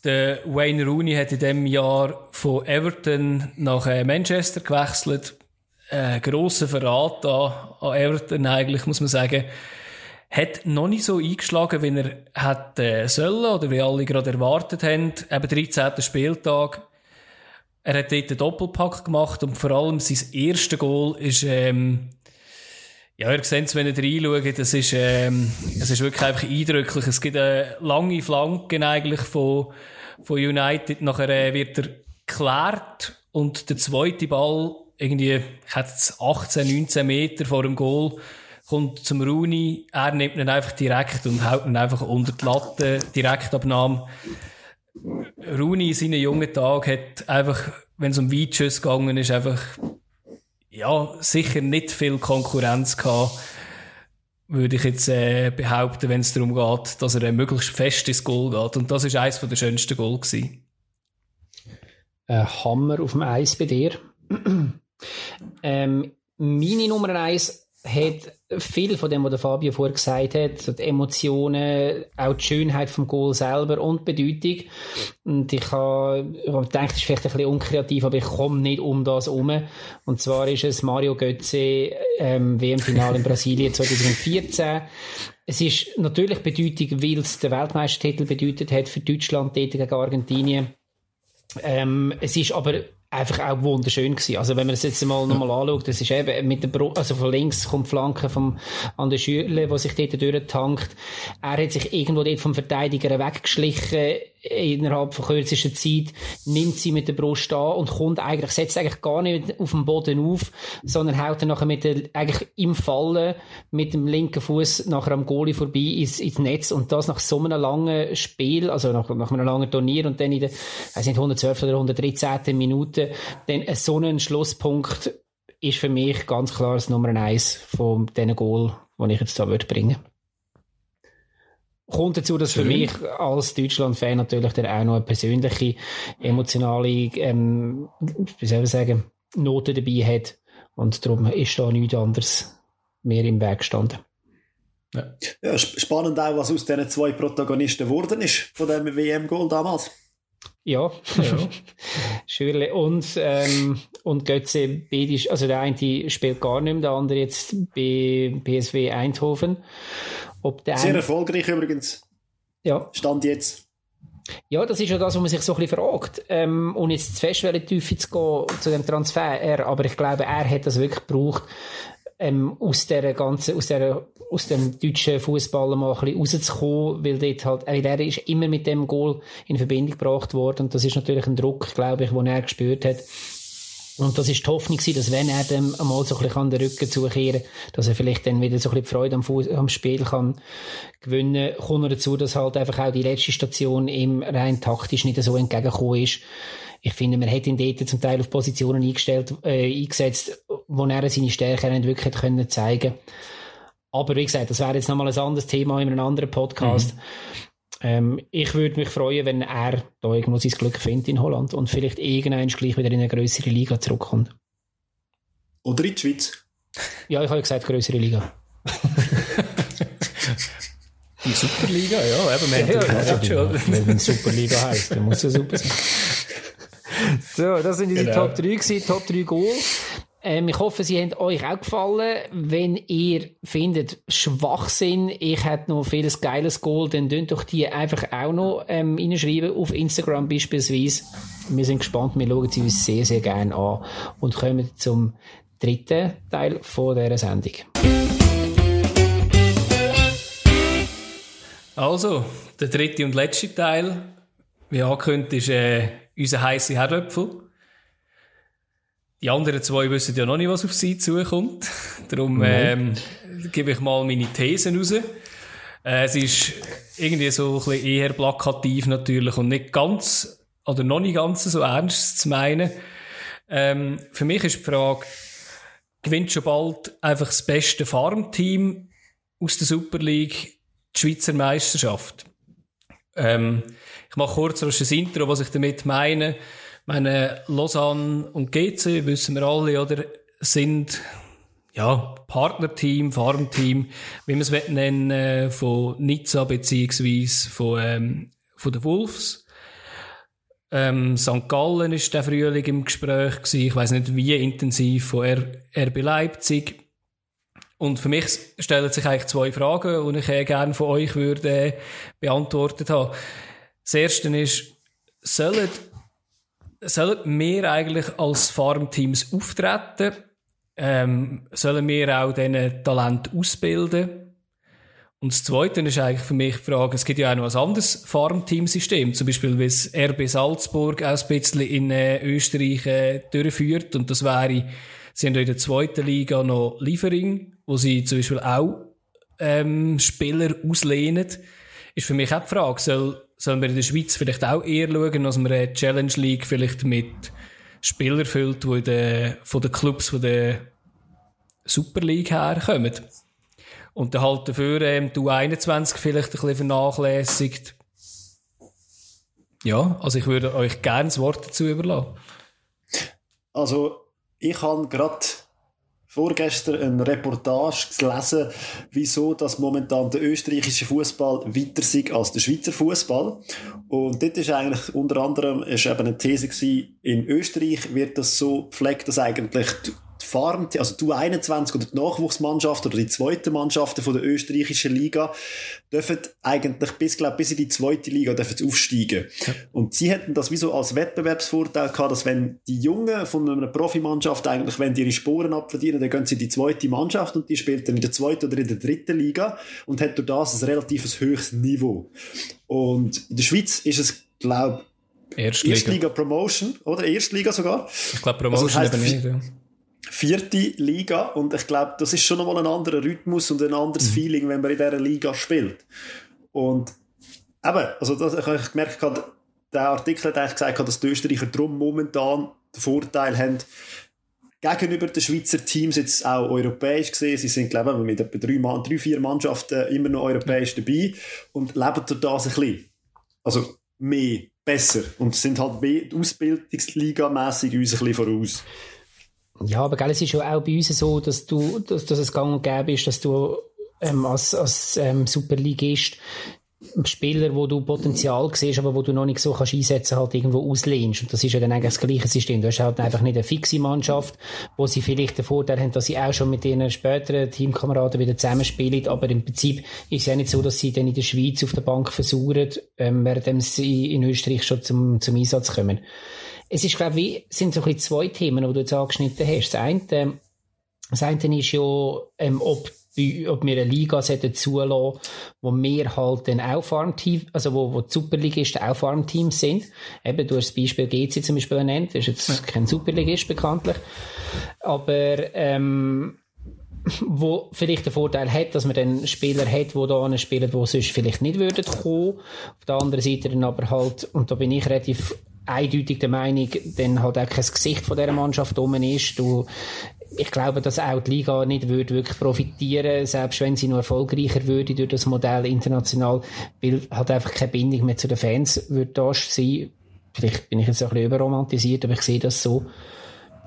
der Wayne Rooney hat in dem Jahr von Everton nach äh, Manchester gewechselt. Äh, grosser Verrat an Everton eigentlich, muss man sagen hat noch nicht so eingeschlagen, wie er hätte äh, sollen oder wie alle gerade erwartet haben. Eben 13. Spieltag. Er hat dort einen Doppelpack gemacht und vor allem sein erstes Goal ist, ähm, ja, ihr seht es, wenn ihr reinschaut, das ist, ähm, es ist wirklich einfach eindrücklich. Es gibt eine lange Flanke eigentlich von, von United. Nachher äh, wird er geklärt und der zweite Ball irgendwie, ich hätte 18, 19 Meter vor dem Goal, kommt zum Rooney, er nimmt ihn einfach direkt und haut ihn einfach unter die Latte, Direktabnahme. Rooney in seinen jungen Tagen hat einfach, wenn es um Weitschuss gegangen ist, einfach, ja, sicher nicht viel Konkurrenz gehabt, würde ich jetzt äh, behaupten, wenn es darum geht, dass er ein möglichst festes Goal geht. Und das ist eines der schönsten Goal gewesen. Ein Hammer auf dem Eis bei dir. ähm, meine Nummer eins hat viel von dem, was der Fabio vorher gesagt hat, so die Emotionen, auch die Schönheit vom Goal selber und Bedeutung. Und ich habe gedacht, das ist vielleicht ein bisschen unkreativ, aber ich komme nicht um das herum. Und zwar ist es Mario Götze ähm, WM-Final in Brasilien 2014. Es ist natürlich Bedeutung, weil es den Weltmeistertitel bedeutet hat für Deutschland gegen Argentinien. Ähm, es ist aber einfach auch wunderschön gewesen. Also wenn man das jetzt mal nochmal anschaut, das ist eben mit der Bro also von links kommt die Flanke vom an der Schürle, wo sich dort durchtankt. Er hat sich irgendwo dort vom Verteidiger weggeschlichen innerhalb von kürzester Zeit, nimmt sie mit der Brust an und kommt eigentlich, setzt eigentlich gar nicht auf dem Boden auf, sondern haut dann nachher mit der, eigentlich im Fallen mit dem linken Fuß nachher am Goalie vorbei ins, ins Netz und das nach so einem langen Spiel, also nach, nach einem langen Turnier und dann in der, weiß nicht, 112 oder 113. Minute, dann so einen Schlusspunkt ist für mich ganz klar das Nummer eins von diesen Goal, den ich jetzt da würde bringen Kommt dazu, dass Schön. für mich als Deutschland-Fan natürlich der auch noch eine persönliche, emotionale, ähm, wie soll ich sagen, Note dabei hat. Und darum ist da nichts anderes mehr im Weg gestanden. Ja. ja, spannend auch, was aus diesen zwei Protagonisten geworden ist, von dem WM-Goal damals. Ja, ja. Schürle und, ähm, und Götze, beide, also der eine spielt gar nicht mehr, der andere jetzt bei PSW Eindhoven. Ob der Sehr erfolgreich übrigens. Ja. Stand jetzt. Ja, das ist ja das, was man sich so ein bisschen fragt. Ähm, und jetzt zu fest in Tiefe zu gehen zu dem Transfer. Er, aber ich glaube, er hat das wirklich gebraucht, ähm, aus der ganzen, aus der, aus dem deutschen Fußball mal ein bisschen rauszukommen, weil dort halt, äh, er ist immer mit dem Goal in Verbindung gebracht worden. Und das ist natürlich ein Druck, glaube ich, den er gespürt hat. Und das ist die Hoffnung dass wenn er dann einmal so ein bisschen an den Rücken zukehren dass er vielleicht dann wieder so ein bisschen die Freude am, Fuß, am Spiel kann gewinnen, kommt er dazu, dass halt einfach auch die letzte Station ihm rein taktisch nicht so entgegengekommen ist. Ich finde, man hat ihn dort zum Teil auf Positionen eingestellt, äh, eingesetzt, wo er seine Stärke nicht wirklich können zeigen Aber wie gesagt, das wäre jetzt nochmal ein anderes Thema in einem anderen Podcast. Mhm. Ähm, ich würde mich freuen, wenn er da irgendwo sein Glück findet in Holland und vielleicht irgendwann gleich wieder in eine größere Liga zurückkommt. Oder in die Schweiz? Ja, ich habe gesagt, größere Liga. die Superliga, ja, eben, wir ja, haben ja, ja, schon. Wenn es Superliga heisst, dann muss es super sein. So, das sind unsere genau. Top 3 gewesen, Top 3 Goal. Ähm, ich hoffe, sie haben euch auch gefallen. Wenn ihr findet, Schwachsinn, ich hätte noch vieles geiles Goal, dann könnt doch die einfach auch noch ähm, reinschreiben, auf Instagram beispielsweise. Wir sind gespannt, wir schauen sie uns sehr, sehr gerne an und kommen zum dritten Teil von dieser Sendung. Also, der dritte und letzte Teil, wie angekündigt, ist äh, unser heißer Herdöpfel. Die anderen zwei wissen ja noch nicht, was auf sie zukommt. Darum ähm, gebe ich mal meine Thesen raus. Äh, es ist irgendwie so ein bisschen eher plakativ natürlich und nicht ganz, oder noch nicht ganz so ernst zu meinen. Ähm, für mich ist die Frage, gewinnt schon bald einfach das beste Farmteam aus der Super League die Schweizer Meisterschaft? Ähm, ich mache kurz ein Intro, was ich damit meine meine, Lausanne und GC, wissen wir alle, oder, sind, ja, Partnerteam, Farmteam, wie man es nennen äh, von Nizza beziehungsweise von, ähm, von den Wolves. Ähm, St. Gallen ist der Frühling im Gespräch gewesen. Ich weiß nicht, wie intensiv von RB Leipzig. Und für mich stellen sich eigentlich zwei Fragen, die ich äh, gerne von euch würde äh, beantwortet haben. Das erste ist, sollen sollen wir eigentlich als Farmteams auftreten? Ähm, sollen wir auch diesen Talent ausbilden? Und das Zweite ist eigentlich für mich die Frage, es gibt ja auch noch ein anderes Farmteam-System, zum Beispiel wie es RB Salzburg auch ein bisschen in äh, Österreich äh, durchführt und das wäre, sie haben ja in der zweiten Liga noch Liefering, wo sie zum Beispiel auch ähm, Spieler auslehnen. Ist für mich auch die Frage, soll sollen wir in der Schweiz vielleicht auch eher schauen, dass man eine Challenge League vielleicht mit Spielern füllt, die de, von den Clubs von der Super League herkommen. Und dann halt dafür ähm, die U21 vielleicht ein bisschen vernachlässigt. Ja, also ich würde euch gerne das Wort dazu überlassen. Also, ich habe gerade vorgestern eine Reportage gelesen, wieso das momentan der österreichische Fußball weiter ist als der Schweizer Fußball. Und dort ist eigentlich unter anderem ist eben eine These gewesen, in Österreich wird das so pflegt, dass eigentlich Farm, also die 21 oder die Nachwuchsmannschaft oder die zweite Mannschaften von der österreichischen Liga dürfen eigentlich bis, glaub, bis in die zweite Liga dürfen aufsteigen. Ja. Und sie hätten das wie so als Wettbewerbsvorteil gehabt, dass wenn die Jungen von einer Profimannschaft eigentlich, wenn die ihre Sporen abverdienen, dann gehen sie in die zweite Mannschaft und die spielt dann in der zweiten oder in der dritten Liga und hat durch das ein relativ höchstes Niveau. Und in der Schweiz ist es, glaube Erstliga. Erstliga Promotion, oder? Erstliga sogar. Ich glaube Promotion also eben nicht, ja vierte Liga und ich glaube, das ist schon nochmal ein anderer Rhythmus und ein anderes mhm. Feeling, wenn man in dieser Liga spielt. Und eben, also das, ich habe gemerkt, der Artikel hat eigentlich gesagt, dass die Österreicher darum momentan den Vorteil haben, gegenüber den Schweizer Teams jetzt auch europäisch gesehen. Sie sind, glaube ich, mit etwa drei, drei, vier Mannschaften immer noch europäisch dabei und leben durch das ein bisschen. Also mehr, besser und sind halt Ausbildungsliga-mässig uns ein bisschen voraus. Ja, aber gell, es ist ja auch bei uns so, dass du, dass, dass es gang und gäbe ist, dass du ähm, als, als ähm, Superligist Spieler, wo du Potenzial siehst, aber wo du noch nicht so kannst einsetzen halt irgendwo auslehnst. Und das ist ja dann eigentlich das gleiche System. Du hast halt einfach nicht eine fixe Mannschaft, wo sie vielleicht den Vorteil haben, dass sie auch schon mit ihren späteren Teamkameraden wieder zusammenspielen. Aber im Prinzip ist es ja nicht so, dass sie dann in der Schweiz auf der Bank versuchen, ähm, während sie in Österreich schon zum, zum Einsatz kommen. Es ist, glaube ich, sind so ein bisschen zwei Themen, die du jetzt angeschnitten hast. Das eine, das eine ist ja, ähm, ob ob wir eine Liga zulassen wo wir halt dann auch Farmteam, also wo, wo die Superligisten auch Farmteams sind. Eben, du hast das Beispiel GC zum Beispiel genannt, das ist jetzt kein Superligist bekanntlich. Aber, ähm, wo vielleicht den Vorteil hat, dass man dann Spieler hat, die da spielen, die sonst vielleicht nicht würden kommen. Auf der anderen Seite dann aber halt, und da bin ich relativ eindeutig der Meinung, dann halt auch kein Gesicht von dieser Mannschaft rum ist. Du, ich glaube, dass auch die Liga nicht würde wirklich profitieren, selbst wenn sie noch erfolgreicher würde durch das Modell international, weil halt einfach keine Bindung mehr zu den Fans würde da sein. Vielleicht bin ich jetzt ein bisschen überromantisiert, aber ich sehe das so.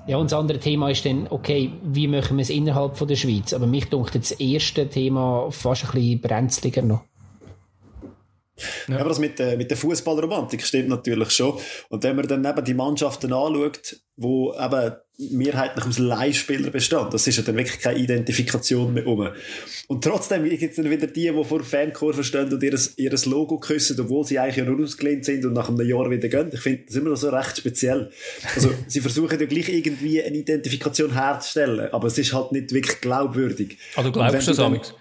Ja, und das andere Thema ist dann, okay, wie machen wir es innerhalb von der Schweiz? Aber mich dunkt das erste Thema fast ein bisschen brenzliger noch. Ja. Aber das mit, äh, mit der Fußballromantik stimmt natürlich schon. Und wenn man dann eben die Mannschaften anschaut, wo eben mehrheitlich aus Leihspielern bestehen, das ist ja dann wirklich keine Identifikation mehr um. Und trotzdem gibt es dann wieder die, die vor Fankurven stehen und ihr, ihr Logo küssen, obwohl sie eigentlich nur ausgelehnt sind und nach einem Jahr wieder gehen. Ich finde das immer noch so recht speziell. Also, sie versuchen ja gleich irgendwie eine Identifikation herzustellen, aber es ist halt nicht wirklich glaubwürdig. Also, du glaubst das, Amix?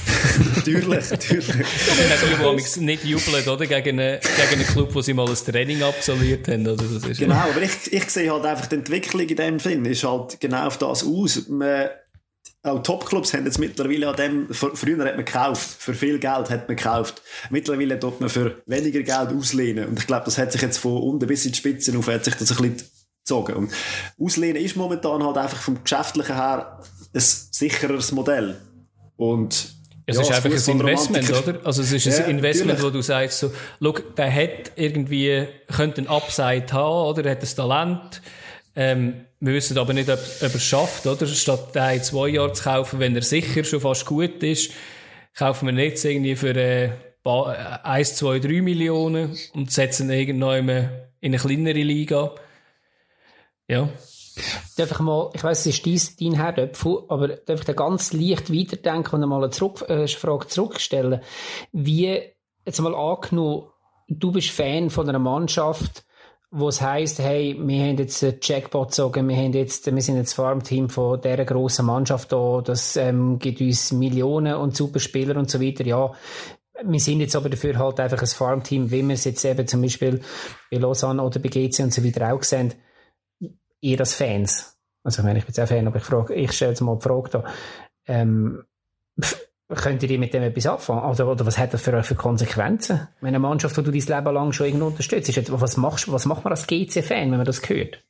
natürlich, natürlich. Auch die, die nicht jubeln, oder? Gegen einen, gegen einen Club, wo sie mal ein Training absolviert haben, oder? Das ist genau, aber ich, ich sehe halt einfach die Entwicklung in dem Sinn, ist halt genau auf das aus. Man, auch Topclubs haben jetzt mittlerweile an dem, früher hat man gekauft, für viel Geld hat man gekauft. Mittlerweile tut man für weniger Geld auslehnen. Und ich glaube, das hat sich jetzt von unten bis in die Spitze auf, hat sich das ein bisschen gezogen. Und auslehnen ist momentan halt einfach vom Geschäftlichen her ein sichereres Modell. Und es ja, ist einfach ein Investment, oder? Also es ist ja, ein Investment, natürlich. wo du sagst, so, schau, der hat irgendwie, könnte ein Upside haben, oder? Er hat ein Talent. Ähm, wir wissen aber nicht, ob, ob er es schafft, oder? Statt den in zwei Jahren zu kaufen, wenn er sicher schon fast gut ist, kaufen wir nicht irgendwie für äh, 1, 2, 3 Millionen und setzen irgendwann in eine kleinere Liga. Ja. Darf ich mal, ich weiss, es ist dein, dein Herdöpfel, aber darf ich da ganz leicht weiterdenken und einmal eine Zurück, äh, Frage zurückstellen? Wie, jetzt mal angenommen, du bist Fan von einer Mannschaft, wo es heisst, hey, wir haben jetzt einen Jackpot gezogen, wir haben jetzt, wir sind jetzt Farmteam von dieser grossen Mannschaft da, das ähm, gibt uns Millionen und super Spieler und so weiter, ja. Wir sind jetzt aber dafür halt einfach ein Farmteam, wie wir es jetzt eben zum Beispiel bei Lausanne oder bei GC und so weiter auch sehen ihr als Fans, also ich meine, ich bin jetzt auch Fan, aber ich frage, ich stelle jetzt mal die Frage da, ähm, könnt ihr mit dem etwas anfangen? Oder, oder was hat das für, für Konsequenzen? Wenn eine Mannschaft, die du dein Leben lang schon irgendwo unterstützt, ist, was, machst, was macht man als GC-Fan, wenn man das hört?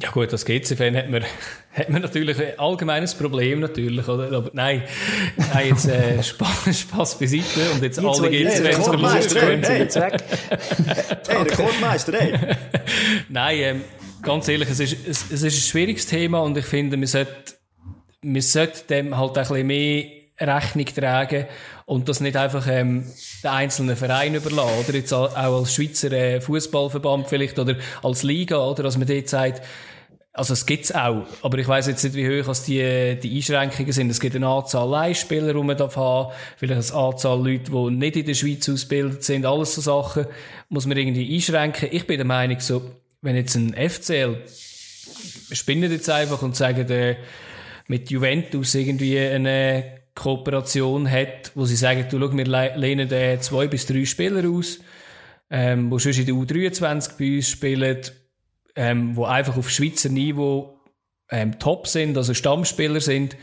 Ja gut, als GC-Fan hat man, hat man natürlich ein allgemeines Problem natürlich, oder? Aber nein, nein jetzt äh, Spaß, Spaß beiseite und jetzt, alle GC-Fans verloren jetzt weg. Hey, Rekordmeister, hey! nein, ähm, ganz ehrlich, es ist, es, es ist ein schwieriges Thema und ich finde, man sollte, man sollte dem halt ein bisschen mehr Rechnung tragen und das nicht einfach ähm, den einzelnen Verein überlassen, oder jetzt auch als Schweizer äh, Fußballverband vielleicht oder als Liga, oder, dass man dort sagt, also es gibt's auch, aber ich weiß jetzt nicht, wie hoch als die, die Einschränkungen sind. Es gibt eine Anzahl Leihspieler, die man darf haben, vielleicht eine Anzahl Leute, die nicht in der Schweiz ausgebildet sind, alles so Sachen muss man irgendwie einschränken. Ich bin der Meinung so, wenn jetzt ein FCL spinnet jetzt einfach und sagen, äh, mit Juventus irgendwie eine Kooperation hat, wo sie sagen, du, schau, wir lehnen äh, zwei bis drei Spieler aus, ähm, wo schon in der U23 bei uns spielen, ähm, wo einfach auf Schweizer Niveau ähm, top sind, also Stammspieler sind,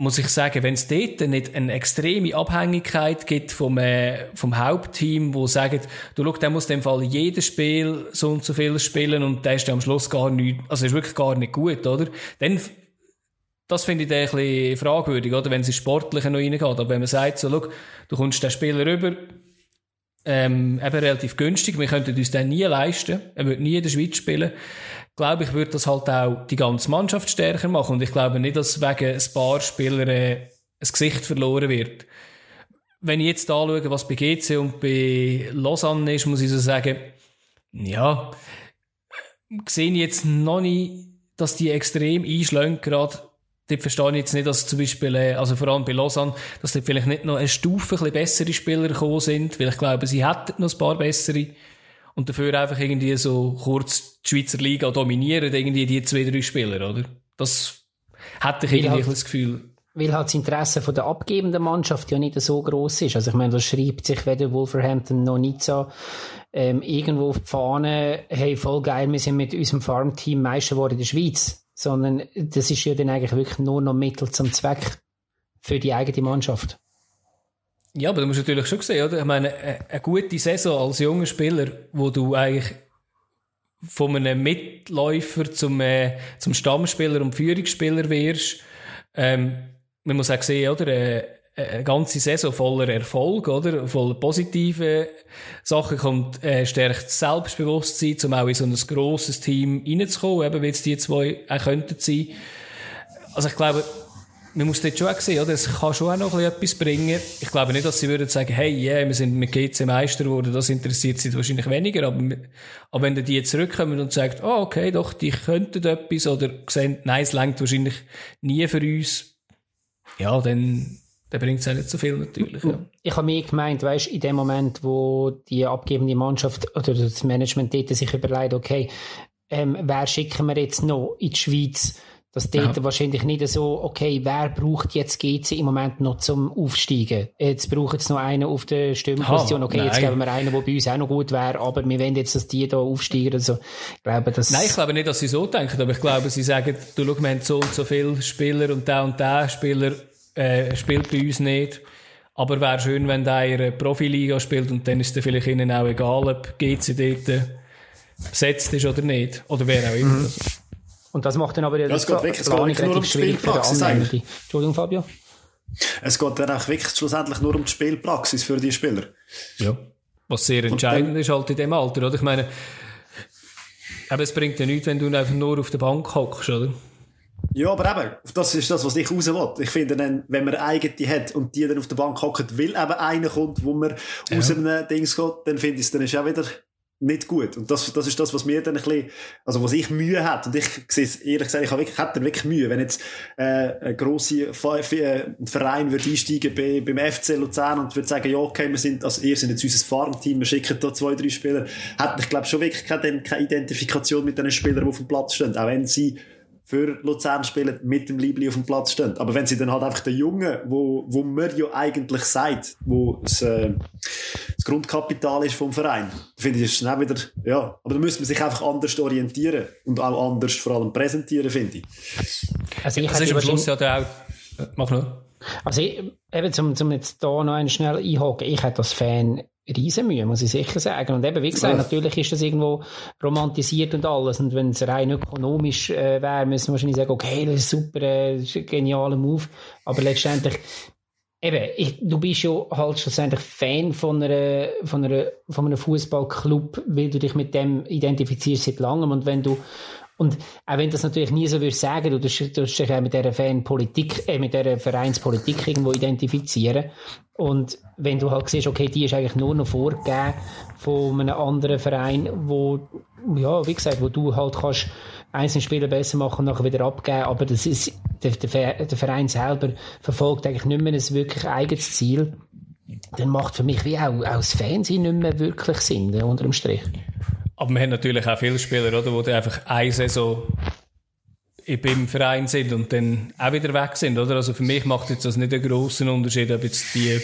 muss ich sagen, wenn es dort nicht eine extreme Abhängigkeit gibt vom, äh, vom Hauptteam, wo sagt, du schau, der muss in dem Fall jedes Spiel so und so viel spielen und der ist am Schluss gar nicht, also ist wirklich gar nicht gut, oder? Dann, das finde ich ein bisschen fragwürdig, oder? Wenn es ins Sportliche noch reingeht. Aber wenn man sagt, so, schau, du kommst den Spieler rüber, ähm, eben relativ günstig, wir könnten uns den nie leisten, er wird nie in der Schweiz spielen, glaube ich, würde das halt auch die ganze Mannschaft stärker machen. Und ich glaube nicht, dass wegen ein paar Spielern äh, ein Gesicht verloren wird. Wenn ich jetzt anschaue, was bei GC und bei Lausanne ist, muss ich so sagen, ja, sehe ich jetzt noch nicht, dass die extrem einschlagen gerade. Dort verstehe ich jetzt nicht, dass zum Beispiel, äh, also vor allem bei Lausanne, dass dort vielleicht nicht noch eine Stufe ein bessere Spieler gekommen sind, weil ich glaube, sie hätten noch ein paar bessere und dafür einfach irgendwie so kurz die Schweizer Liga dominieren, irgendwie die zwei, drei Spieler, oder? Das hätte ich irgendwie halt, das Gefühl. Weil halt das Interesse von der abgebenden Mannschaft ja nicht so groß ist. Also ich meine, da schreibt sich weder Wolverhampton noch Nizza ähm, irgendwo auf die Fahne, hey, voll geil, wir sind mit unserem Farmteam Meister geworden in der Schweiz. Sondern das ist ja dann eigentlich wirklich nur noch Mittel zum Zweck für die eigene Mannschaft. Ja, aber du musst natürlich schon sehen, oder? Ich meine, eine gute Saison als junger Spieler, wo du eigentlich von einem Mitläufer zum, äh, zum Stammspieler und Führungsspieler wirst. Ähm, man muss auch sehen, oder? Äh, eine ganze Saison voller Erfolg, oder? Voller positive Sachen kommt, äh, stärkt Selbstbewusstsein, um auch in so ein grosses Team reinzukommen, eben wie jetzt die zwei auch könnten sein. Also ich glaube, man muss dort schon auch sehen, oder? Es kann schon auch noch etwas bringen. Ich glaube nicht, dass sie würden sagen, hey, yeah, wir sind mit GC Meister geworden, das interessiert sie wahrscheinlich weniger, aber, aber wenn die zurückkommen und sagen, oh, okay, doch, die könnten etwas, oder sehen, nein, es längt wahrscheinlich nie für uns, ja, dann, dann bringt es auch nicht so viel natürlich. Ja. Ich habe mir gemeint, weißt, in dem Moment, wo die abgebende Mannschaft oder das Management dort sich überlegt, okay, ähm, wer schicken wir jetzt noch in die Schweiz, dass dort ja. wahrscheinlich nicht so, okay, wer braucht jetzt GC im Moment noch zum Aufsteigen? Jetzt braucht es noch einen auf der Stürmerposition. Okay, Nein. jetzt geben wir einen, der bei uns auch noch gut wäre, aber wir wollen jetzt, dass die da aufsteigen. Also, ich glaube, das Nein, ich glaube nicht, dass sie so denken, aber ich glaube, sie sagen, du schau, wir haben so und so viele Spieler und der und der Spieler äh, spielt bei uns nicht. Aber wäre schön, wenn der in einer Profiliga spielt und dann ist es vielleicht ihnen auch egal, ob GC dort besetzt ist oder nicht. Oder wer auch immer. Mhm. Und das macht dann aber ja, das geht wirklich, Planung relativ schwierig für die Anwender. Entschuldigung, Fabio. Es geht dann auch wirklich schlussendlich nur um die Spielpraxis für die Spieler. Ja. Was sehr entscheidend dann, ist halt in dem Alter, oder? Ich meine, aber es bringt ja nichts, wenn du einfach nur auf der Bank hockst, oder? Ja, aber eben, das ist das, was ich raus will. Ich finde dann, wenn man eigene hat und die dann auf der Bank hocken, weil eben einer kommt, wo man ja. aus einem Dings geht, dann finde ich es dann ist auch wieder nicht gut. Und das, das ist das, was mir dann ein bisschen, also was ich Mühe hat. Und ich sehe es ehrlich gesagt, ich habe wirklich, hätte wirklich Mühe, wenn jetzt äh, ein grosser äh, Verein würde einsteigen bei, beim FC Luzern und würde sagen, ja, okay, wir sind, also ihr seid jetzt unser Farmteam, wir schicken da zwei, drei Spieler, hätte ich glaube schon wirklich keine, keine Identifikation mit den Spielern, die auf dem Platz stehen. Auch wenn sie für Luzern spielen, mit dem Liebling auf dem Platz stehen. Aber wenn sie dann halt einfach den Jungen, wo, wo man ja eigentlich sagt, wo das, äh, das Grundkapital ist vom Verein, finde ich, ist dann auch wieder, ja, aber da müsste man sich einfach anders orientieren und auch anders vor allem präsentieren, finde ich. Also ich das ist am Schluss ja auch, mach nur. Also ich, eben zum, zum jetzt da noch einen schnell einhaken, ich hätte als Fan Riesenmühe, muss ich sicher sagen. Und eben, wie gesagt, natürlich ist das irgendwo romantisiert und alles. Und wenn es rein ökonomisch äh, wäre, müssen wir wahrscheinlich sagen, okay, das ist super, äh, das ist ein genialer Move. Aber letztendlich, eben, ich, du bist ja halt schlussendlich Fan von einer, von einer, von einem Fußballclub, weil du dich mit dem identifizierst seit langem. Und wenn du und auch wenn das natürlich nie so würdest sagen, du musst dich auch mit dieser Fanpolitik, äh, mit dieser Vereinspolitik irgendwo identifizieren. Und wenn du halt siehst, okay, die ist eigentlich nur noch vorgegeben von einem anderen Verein, wo, ja, wie gesagt, wo du halt kannst einzelne Spieler besser machen und nachher wieder abgeben, aber das ist, der, der, Verein selber verfolgt eigentlich nicht mehr ein wirklich eigenes Ziel, dann macht für mich wie auch, auch das Fernsehen nicht mehr wirklich Sinn, unter dem Strich. Aber wir haben natürlich auch viele Spieler, oder, die einfach eine Saison beim Verein sind und dann auch wieder weg sind, oder? Also für mich macht jetzt das nicht einen grossen Unterschied, ob jetzt die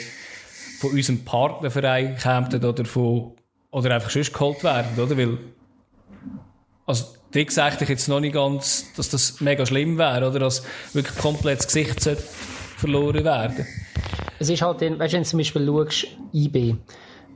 von unserem Partnerverein kämen oder von, oder einfach sonst geholt werden, oder? Weil, also, die sagte ich jetzt noch nicht ganz, dass das mega schlimm wäre, oder? Dass wirklich komplett das Gesicht verloren werden. Es ist halt, weißt wenn du zum Beispiel schaust, IB,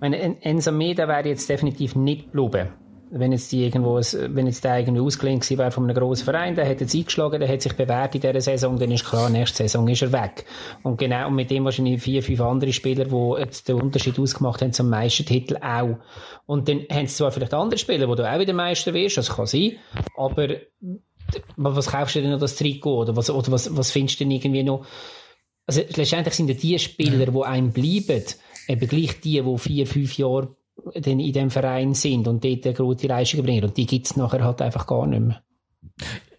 meine, Enzo Meda wäre jetzt definitiv nicht geblieben wenn jetzt die irgendwo, wenn jetzt der irgendwie ausgelehnt gewesen wäre von einem grossen Verein, der hätte jetzt eingeschlagen, der hat sich bewährt in dieser Saison, dann ist klar, nächste Saison ist er weg. Und genau, und mit dem wahrscheinlich vier, fünf andere Spieler, die jetzt den Unterschied ausgemacht haben zum Meistertitel auch. Und dann haben sie zwar vielleicht andere Spieler, wo du auch wieder Meister wirst, das kann sein, aber was kaufst du denn noch das Trikot? Oder was, oder was, was findest du denn irgendwie noch? Also, letztendlich sind ja die Spieler, die einem bleiben, eben gleich die, die vier, fünf Jahre in dem Verein sind und dort eine gute Leistung bringen. Und die gibt es nachher halt einfach gar nicht mehr.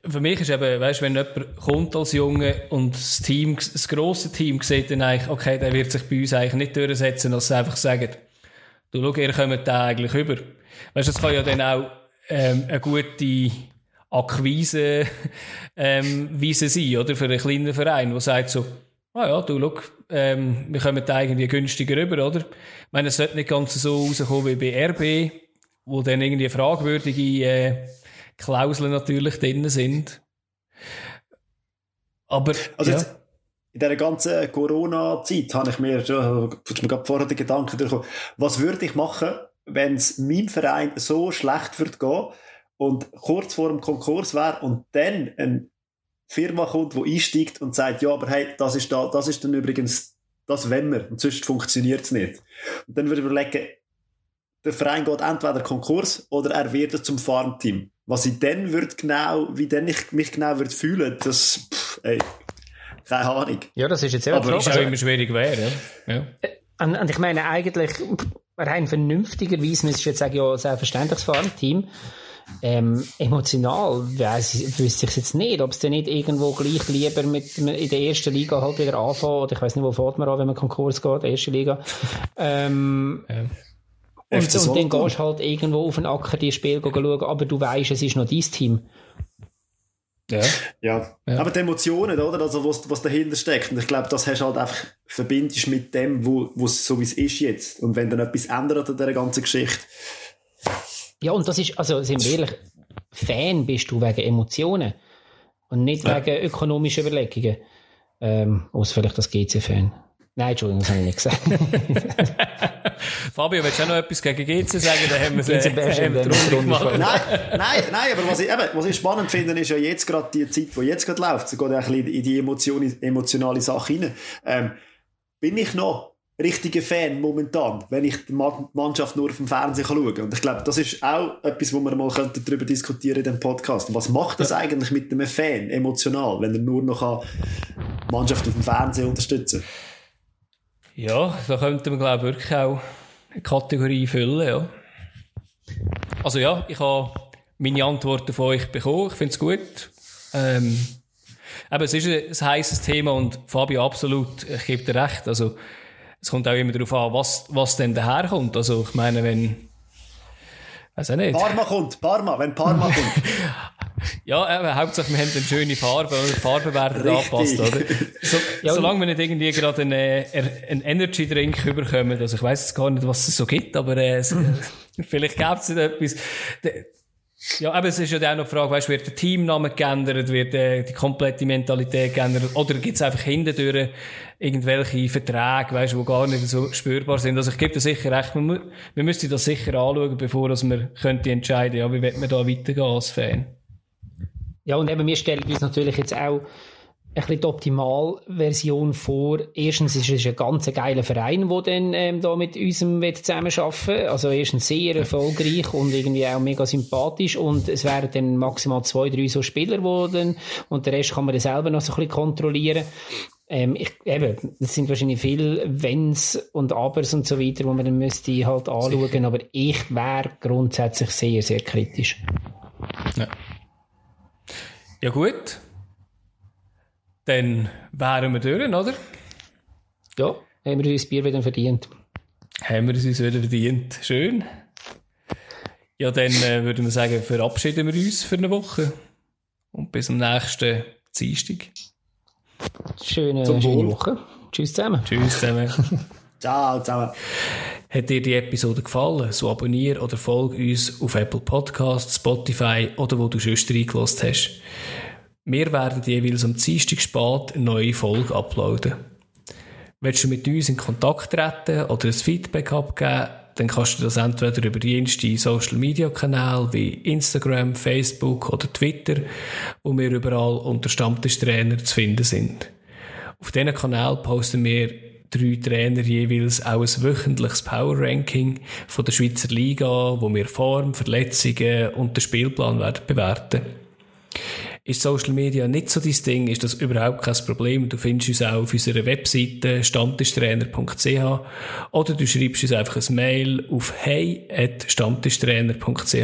Für mich ist eben, weißt, wenn jemand kommt als Junge und das Team, das grosse Team sieht dann eigentlich, okay, der wird sich bei uns eigentlich nicht durchsetzen, als sie einfach sagen, du schau, ihr kommt da eigentlich über. Weißt, das kann ja dann auch, ähm, eine gute Akquise, ähm, Weise sein, oder? Für einen kleinen Verein, der sagt so, ah ja, du, schau, ähm, wir kommen da irgendwie günstiger rüber, oder? Ich meine, es sollte nicht ganz so rauskommen wie bei RB, wo dann irgendwie fragwürdige äh, Klauseln natürlich drin sind. Aber, also ja. jetzt, in dieser ganzen Corona-Zeit habe ich mir, schon, mir gerade vorher den Gedanken durchgekommen, was würde ich machen, wenn es meinem Verein so schlecht wird gehen und kurz vor dem Konkurs wäre und dann eine Firma kommt, die einsteigt und sagt, ja, aber hey, das ist da, das ist dann übrigens, das wenn wir, und sonst funktioniert es nicht. Und dann würde ich überlegen, der Verein geht entweder Konkurs oder er wird zum Farmteam. Was ich dann würde genau, wie dann ich mich genau würde fühlen, das, pff, ey, keine Ahnung. Ja, das ist jetzt eben Aber ist auch immer schwierig wäre, ja. ja. Und, und, ich meine eigentlich, rein vernünftigerweise müsste ich jetzt sagen, ja, selbstverständlich das Farmteam. Ähm, emotional weiss, wüsste ich jetzt nicht, ob es denn nicht irgendwo gleich lieber mit, in der ersten Liga halt wieder anfangen, oder ich weiß nicht, wo fährt man an, wenn man Konkurs geht, erste Liga. Ähm, ja. Und, und dann gehst du halt irgendwo auf den Acker die Spiel schauen, aber du weißt, es ist noch dein Team. Ja. ja. ja. Aber die Emotionen, oder? Also, was, was dahinter steckt. Und ich glaube, das hast du halt einfach, verbindest mit dem, wo, wo es so wie es ist jetzt. Und wenn dann etwas ändert an dieser ganzen Geschichte. Ja, und das ist, also, sind wir ehrlich, Fan bist du wegen Emotionen. Und nicht ja. wegen ökonomischen Überlegungen. Ähm, außer vielleicht das GC-Fan. Nein, Entschuldigung, das habe ich nicht gesagt. Fabio, willst du auch noch etwas gegen GC sagen? Dann haben wir es äh, gemacht. Nein, nein, nein, aber was ich, eben, was ich spannend finde, ist ja jetzt gerade die Zeit, die jetzt gerade läuft, sie geht ein bisschen in die Emotion, emotionale Sache rein. Ähm, bin ich noch richtiger Fan momentan, wenn ich die Mannschaft nur auf dem Fernsehen schaue. Und ich glaube, das ist auch etwas, wo wir mal darüber diskutieren in dem Podcast. Was macht das eigentlich mit einem Fan emotional, wenn er nur noch die Mannschaft auf dem Fernsehen unterstützen kann? Ja, da könnte man, glaube ich, wirklich auch eine Kategorie füllen, ja. Also ja, ich habe meine Antworten von euch bekommen. Ich finde es gut. Ähm, aber es ist ein, ein heißes Thema und Fabio, absolut, ich gebe dir recht. Also, es kommt auch immer darauf an, was, was denn daherkommt. Also, ich meine, wenn, weiß auch nicht. Parma kommt, Parma, wenn Parma kommt. Ja, eben, hauptsächlich, wir haben eine schöne Farbe und die Farbe werden angepasst, oder? So, ja, solange wir nicht irgendwie gerade einen, äh, einen Energy-Drink überkommen, also ich weiss jetzt gar nicht, was es so gibt, aber äh, vielleicht gäbe es etwas. Ja, aber es ist ja auch noch die Frage, weißt, wird der Teamname geändert, wird äh, die komplette Mentalität geändert, oder gibt es einfach hintendurch irgendwelche Verträge, weißt, die gar nicht so spürbar sind. Also ich gebe dir sicher recht, wir, wir müssen das sicher anschauen, bevor dass wir könnte entscheiden, ja, wie wird man da weitergehen als Fan. Ja, und eben, wir stellen uns natürlich jetzt auch ein bisschen die Optimalversion vor. Erstens ist es ein ganz geiler Verein, der dann ähm, da mit uns zusammenarbeiten. Also erstens sehr erfolgreich und irgendwie auch mega sympathisch und es wären dann maximal zwei, drei so Spieler, die dann, und den Rest kann man dann selber noch so ein bisschen kontrollieren. Ähm, ich, eben, es sind wahrscheinlich viele Wenns und Abers und so weiter, wo man dann müsste halt anschauen, Sicher. aber ich wäre grundsätzlich sehr, sehr kritisch. Ja. Ja gut. Dann wären wir durch, oder? Ja, haben wir uns Bier wieder verdient. Haben wir es uns wieder verdient. Schön. Ja, dann äh, würden wir sagen, verabschieden wir uns für eine Woche. Und bis zum nächsten Dienstag. Schöne, schöne Woche. Tschüss zusammen. Tschüss zusammen. Ciao zusammen. Hat dir die Episode gefallen, so abonniere oder folge uns auf Apple Podcasts, Spotify oder wo du sonst reingelassen hast. Wir werden jeweils am Dienstag spät eine neue Folge uploaden. Willst du mit uns in Kontakt treten oder ein Feedback abgeben, dann kannst du das entweder über jenste Social Media Kanäle wie Instagram, Facebook oder Twitter, wo wir überall unter Stammtischtrainer zu finden sind. Auf diesen Kanal posten wir drei Trainer jeweils auch ein wöchentliches Power Ranking von der Schweizer Liga, wo wir Form, Verletzungen und den Spielplan werden bewerten. Ist Social Media nicht so dein Ding, ist das überhaupt kein Problem. Du findest uns auch auf unserer Webseite stammtischtrainer.ch oder du schreibst uns einfach ein Mail auf hey.stammtischtrainer.ch.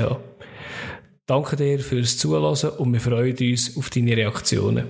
Danke dir fürs Zuhören und wir freuen uns auf deine Reaktionen.